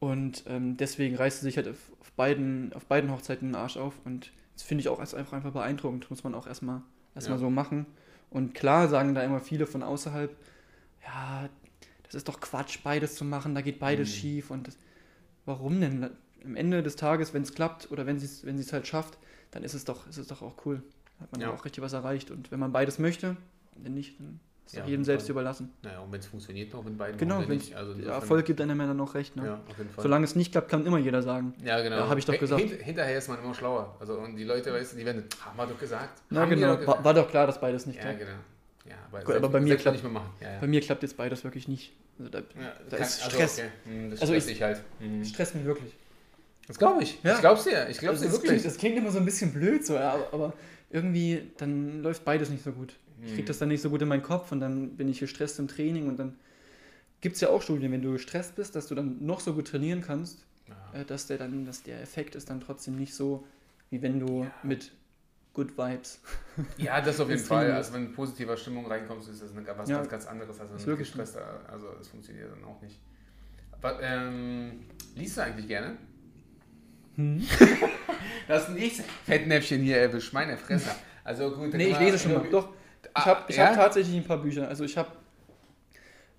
Und ähm, deswegen reißt sie sich halt auf, auf, beiden, auf beiden Hochzeiten den Arsch auf. Und das finde ich auch als einfach, einfach beeindruckend. Muss man auch erstmal erstmal Ja. so machen. Und klar sagen da immer viele von außerhalb, ja, das ist doch Quatsch, beides zu machen, da geht beides Mhm. schief. Und das, warum denn? Am Ende des Tages, wenn es klappt oder wenn sie es wenn es halt schafft, dann ist es doch, ist es doch auch cool. Da hat man Ja. auch richtig was erreicht. Und wenn man beides möchte, wenn nicht, dann ist es Ja, auch jedem selbst überlassen. Naja, und wenn es funktioniert noch mit beiden, Genau, wenn nicht? Also der Erfolg gibt einem ja dann noch recht. Ne? Ja, auf jeden Fall. Solange es nicht klappt, kann immer jeder sagen. Ja, genau. Ja, hab ich doch gesagt. Hint, hinterher ist man immer schlauer. Also, und die Leute, weißt du, die werden, haben wir doch gesagt. Na genau, doch war, gesagt. war doch klar, dass beides nicht Ja, klappt. genau. Ja, aber, Gut, aber bei mir klappt- nicht mehr machen. Ja, ja. Bei mir klappt jetzt beides wirklich nicht. Also da, ja, da kann- ist also, Stress. okay. Hm, Das Also ich- halt. Hm. stresst mich wirklich. Das glaube ich. Ja. Ich glaub's dir. Ich glaub's dir wirklich. das klingt immer so ein bisschen blöd, so, aber, aber irgendwie, dann läuft beides nicht so gut. Ich krieg Hm. das dann nicht so gut in meinen Kopf und dann bin ich gestresst im Training und dann gibt es ja auch Studien, wenn du gestresst bist, dass du dann noch so gut trainieren kannst, Ja. äh, dass der dann, dass der Effekt ist dann trotzdem nicht so, wie wenn du Ja. mit Good Vibes. [laughs] Ja, das auf jeden Fall. Also wenn du positiver Stimmung reinkommst, ist das eine, was Ja. ganz, ganz anderes als ein wirklich gestresster. Also das funktioniert dann auch nicht. Aber, ähm, liest du eigentlich gerne? Hm? [laughs] Das nächste Fettnäpfchen hier erwischt, meine Fresse. Also gut. Nee, ich wir- lese schon mal. Doch, ich Ah, habe ich ja? hab tatsächlich ein paar Bücher. Also ich habe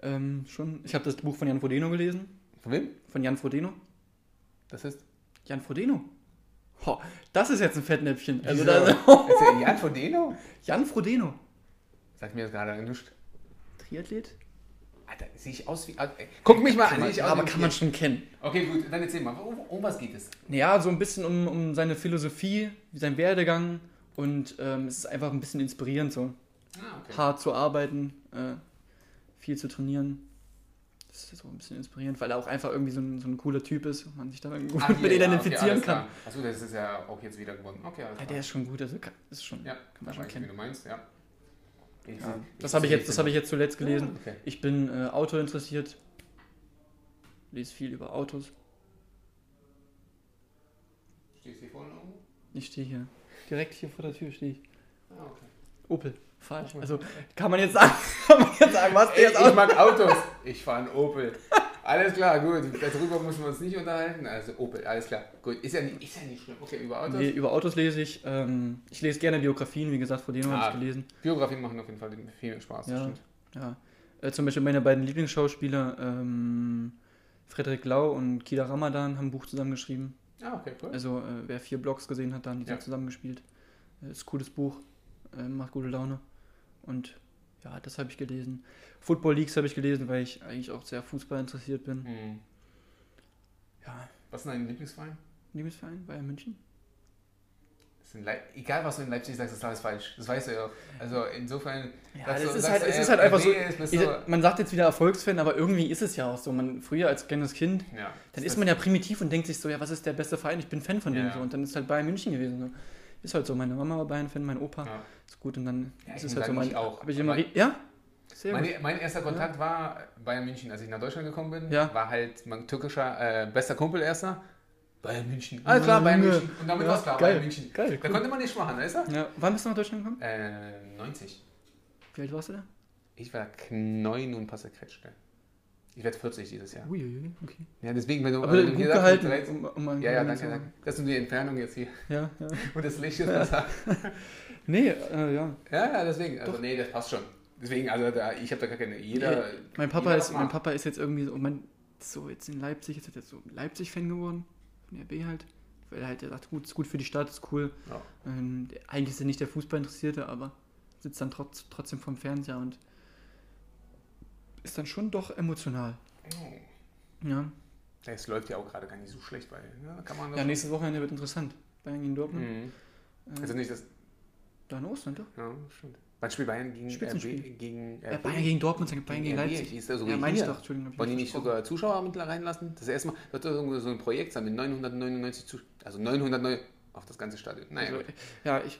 ähm, schon, ich habe das Buch von Jan Frodeno gelesen. Von wem? Von Jan Frodeno. Das ist. Jan Frodeno. Ho, das ist jetzt ein Fettnäpfchen. Also Wieso? da, [laughs] Ist der Jan Frodeno? Jan Frodeno. Sagt mir das gerade nichts. Triathlet? Alter, sehe ich aus wie. Alter, ey, Guck mich mal an, man, aber wie kann man schon kennen. Okay, gut, dann erzähl mal. Um, um was geht es? Ja, so ein bisschen um, um seine Philosophie, sein Werdegang und ähm, es ist einfach ein bisschen inspirierend, so Ah, okay. hart zu arbeiten, äh, viel zu trainieren. Das ist so ein bisschen inspirierend, weil er auch einfach irgendwie so ein, so ein cooler Typ ist und man sich dann gut Ah, mit ja, identifizieren okay, kann. Achso, das ist ja auch jetzt wieder gewonnen. Okay, Ja, der ist schon gut, also kann, ist schon. Ja, kann man schon wie kennen. du meinst, ja. Ja, das habe ich jetzt, das habe ich jetzt zuletzt gelesen. Ah, okay. Ich bin äh, Auto interessiert, lese viel über Autos. Stehst du hier vorne irgendwo? Ich stehe hier, direkt hier vor der Tür stehe ich. Ah, okay. Opel. Opel, Also kann man jetzt sagen, [laughs] kann man jetzt sagen, was Ey, der jetzt ich auch. mag Autos. Ich fahre einen Opel. Alles klar, gut. Darüber müssen wir uns nicht unterhalten. Also Opel, alles klar. Gut, ist ja nicht, ist ja nicht schlimm. Okay, über Autos. Nee, über Autos lese ich. Ähm, ich lese gerne Biografien, wie gesagt, vor denen Ah. habe ich gelesen. Biografien machen auf jeden Fall viel Spaß. Ja. stimmt. Ja. Äh, zum Beispiel meine beiden Lieblingsschauspieler, ähm, Frederik Lau und Kida Ramadan, haben ein Buch zusammengeschrieben. Ah, okay, cool. Also, äh, wer vier Blogs gesehen hat, da haben die Ja. zusammengespielt. Äh, ist ein cooles Buch, äh, macht gute Laune. Und ja, das habe ich gelesen. Football Leagues habe ich gelesen, weil ich eigentlich auch sehr Fußball interessiert bin. Hm. Ja, Was ist denn dein Lieblingsverein? Lieblingsverein, Bayern München. Egal, was du in Leipzig sagst, ist alles falsch. Das weißt du ja auch. Also insofern. Ja, das du- ist halt, du, es ist halt einfach so. Ich, man sagt jetzt wieder Erfolgsfan, aber irgendwie ist es ja auch so. Man, früher als kleines Kind, Ja. dann ist man ja primitiv und denkt sich so, ja, was ist der beste Verein? Ich bin Fan von Ja, ja. so. Und dann ist halt Bayern München gewesen. So. Ist halt so. Meine Mama war Bayern-Fan, mein Opa. Ja. Ist gut. Und dann Ja, ist es halt so. Mein, ich auch. Hab ich immer, ja? Sehr gut. Mein, mein erster Kontakt war Bayern München, als ich nach Deutschland gekommen bin. Ja. War halt mein türkischer äh, bester Kumpel erster. Bayern München. Alles klar, Bayern. München. Und damit Ja, war es klar, geil. Bayern München. Geil, Da cool. konnte man nicht machen, weißt du? Ja. Wann bist du nach Deutschland gekommen? Äh, 90. Wie alt warst du da? Ich war neun und paar zerquetschte. Ich werde 40 dieses Jahr. Uiuiui, okay. Ja, deswegen, wenn du. Aber wenn du gut hier sagst, gehalten. 13 Um, um Ja, ja, danke, danke. Das ist nur die Entfernung jetzt hier. Ja, ja. [laughs] Und das Licht ist besser. [laughs] Nee, äh, ja. Ja, ja, deswegen. Also, Doch. nee, das passt schon. Deswegen, also da, ich habe da gar keine. Jeder. Ja, Mein Papa, jeder ist, mein. Papa ist jetzt irgendwie so, mein, so jetzt in Leipzig, ist jetzt so Leipzig-Fan geworden, von RB halt. Weil er halt er sagt, gut, ist gut für die Stadt, ist cool. Ja. Ähm, der- eigentlich ist er nicht der Fußballinteressierte, aber sitzt dann trotz, trotzdem vorm Fernseher und ist dann schon doch emotional. Oh. Ja, Es läuft ja auch gerade gar nicht so schlecht, weil. Ja, kann man ja nächstes Wochenende wird interessant. Bayern gegen Dortmund. Mhm. Äh, Also nicht das. da in Ostern, doch. Ja, stimmt. Wann spielt Bayern gegen. RB? Gegen Ja, Bayern gegen Dortmund, sagen Bayern gegen RB? Leipzig. Ist also Ja, gegen meine ich doch, Entschuldigung. Wollen die nicht sogar Zuschauer mit reinlassen? Das ist erstmal, wird das irgendwie so ein Projekt sein mit 999 Zuschauern. Also 909 auf das ganze Stadion. Naja, Also, ja, ich.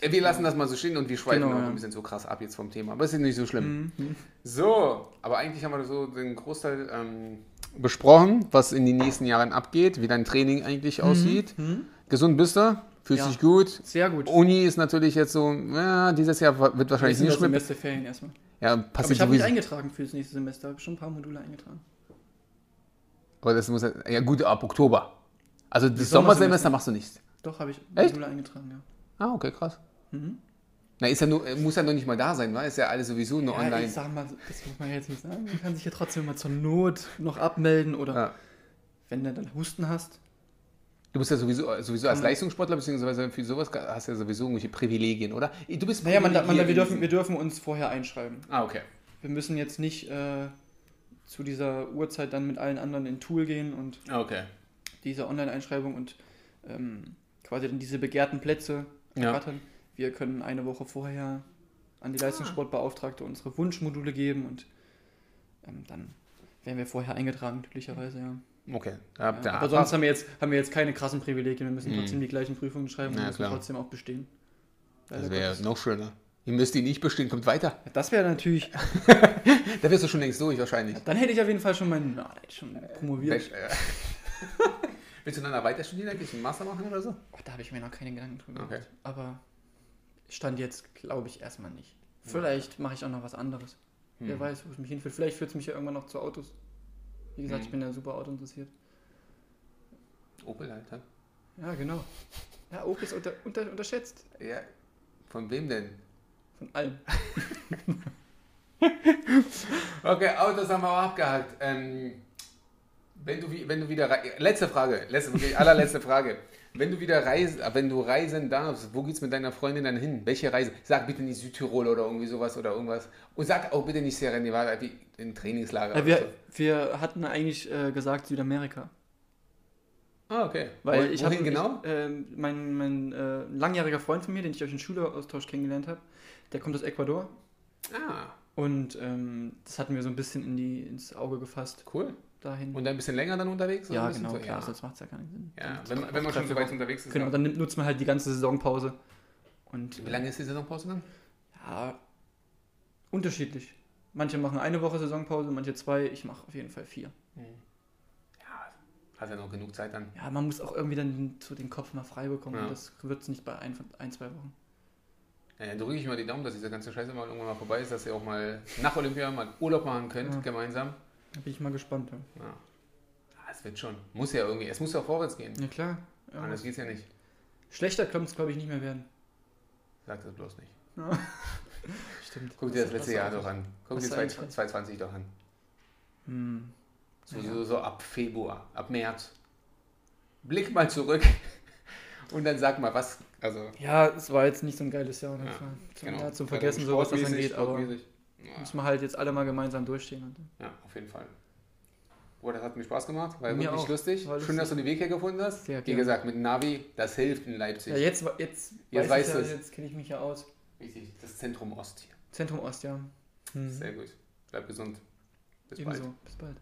Äh, wir lassen das mal so stehen und wir schweifen Genau, auch ja. ein bisschen so krass ab jetzt vom Thema. Aber es ist nicht so schlimm. Mhm. So, aber eigentlich haben wir so den Großteil ähm, besprochen, was in den nächsten Jahren abgeht, wie dein Training eigentlich aussieht. Mhm. Gesund bist du? Fühlst Ja. dich gut? Sehr gut. Uni ist natürlich jetzt so, ja, dieses Jahr wird wahrscheinlich nicht das mehr. Semesterferien erstmal. Ja, Aber passiert ich habe mich eingetragen für das nächste Semester. habe schon ein paar Module eingetragen. Aber das muss ja, ja gut, ab Oktober. Also das Sommersemester. Sommersemester machst du nicht. Doch, habe ich Echt? Module eingetragen, ja. Ah, okay, krass. Mhm. Na, ist ja nur, muss ja noch nicht mal da sein, wa? Ist ja alles sowieso nur Ja, online. ich sag mal, das muss man jetzt nicht sagen. Man kann sich ja trotzdem mal zur Not noch abmelden oder Ja. wenn du dann Husten hast. Du bist ja sowieso, sowieso als Leistungssportler beziehungsweise für sowas hast du ja sowieso irgendwelche Privilegien, oder? Du bist Naja, man, man, wir, dürfen, wir dürfen uns vorher einschreiben. Ah, okay. Wir müssen jetzt nicht äh, zu dieser Uhrzeit dann mit allen anderen in Tool gehen und Ah, okay. diese Online-Einschreibung und ähm, quasi dann diese begehrten Plätze Ja. ergattern. Wir können eine Woche vorher an die Leistungssportbeauftragte unsere Wunschmodule geben und ähm, dann werden wir vorher eingetragen, glücklicherweise, ja. Okay. ja Ja, aber sonst haben wir, jetzt, haben wir jetzt keine krassen Privilegien. Wir müssen Mhm. trotzdem die gleichen Prüfungen schreiben und Ja, müssen klar. trotzdem auch bestehen. das Leider wäre Gottes. noch schöner. Ihr müsst die nicht bestehen, kommt weiter. Ja, Das wäre natürlich. [laughs] Da wirst du schon längst durch wahrscheinlich. Dann hätte ich auf jeden Fall schon meinen. Na, schon promoviert. Bech- [laughs] äh. Willst du dann weiter studieren, eigentlich einen Master machen oder so? Oh, da habe ich mir noch keine Gedanken drüber Okay. gemacht. Aber stand jetzt, glaube ich, erstmal nicht. Vielleicht mache ich auch noch was anderes. Wer Hm. weiß, wo es mich hinführt. Vielleicht führt es mich ja irgendwann noch zu Autos. Wie gesagt, Hm. ich bin ja super Auto interessiert. Opel, Alter. Ja, genau. Ja, Opel ist unter, unter, unterschätzt. Ja. Von wem denn? Von allem. [laughs] Okay, Autos haben wir auch abgehakt. Ähm, wenn, du, wenn du wieder letzte Frage, letzte, wirklich allerletzte Frage. Wenn du wieder reisen, wenn du reisen darfst, wo geht's mit deiner Freundin dann hin? Welche Reise? Sag bitte nicht Südtirol oder irgendwie sowas oder irgendwas. Und sag auch bitte nicht Sierra Nevada wie ein Trainingslager. Ja, wir, so. wir hatten eigentlich äh, gesagt Südamerika. Ah, okay. Weil Wo- ich wohin habe genau? Ich, äh, mein mein äh, langjähriger Freund von mir, den ich durch den Schüleraustausch kennengelernt habe, der kommt aus Ecuador. Ah, Und ähm, das hatten wir so ein bisschen in die, ins Auge gefasst cool. Dahin. Und dann ein bisschen länger dann unterwegs? ja, genau, so? klar, Ja, sonst macht es ja keinen Sinn. ja. Wenn, man- wenn man schon so weit unterwegs ist. Genau, dann nutzt man halt die ganze Saisonpause. Und Wie lange ist die Saisonpause dann? ja, unterschiedlich. Manche machen eine Woche Saisonpause, manche zwei. Ich mache auf jeden Fall vier. Ja, hast ja noch genug Zeit dann. Ja, man muss auch irgendwie dann so den Kopf mal frei bekommen. Ja. Das wird es nicht bei ein, ein, zwei Wochen. Ja, dann drücke ich mal die Daumen, dass diese ganze Scheiße mal irgendwann mal vorbei ist, dass ihr auch mal nach Olympia mal Urlaub machen könnt, Ja. gemeinsam. Da bin ich mal gespannt. Ja, Ja. Ja, es wird schon. Muss ja irgendwie, es muss ja vorwärts gehen. ja klar. Ja, Anders geht's ja nicht. Schlechter kann es, glaube ich, nicht mehr werden. Sag das bloß nicht. [laughs] Stimmt. Guck dir das letzte Jahr doch an. Guck dir eigentlich- 20- 2020 doch an. Hm. So, Ja. so, so ab Februar, ab März. Blick mal zurück [laughs] und dann sag mal, was. Also, Ja, es war jetzt nicht so ein geiles Jahr. Ja, Es genau. Jahr zum Vergessen, so was das angeht. Aber. Ja. müssen wir halt jetzt alle mal gemeinsam durchstehen. Ja, auf jeden Fall. Boah, das hat mir Spaß gemacht, war Mir wirklich auch. lustig. War Schön, dass du den Weg hier gefunden hast. Sehr Wie gesagt, mit Navi, das hilft in Leipzig. ja, jetzt, jetzt, Jetzt weiß ich ja, jetzt kenne ich mich ja aus. Richtig, das Zentrum Ost hier. Zentrum Ost, ja. Hm. Sehr gut. Bleib gesund. Bis Ebenso. bald. Bis bald.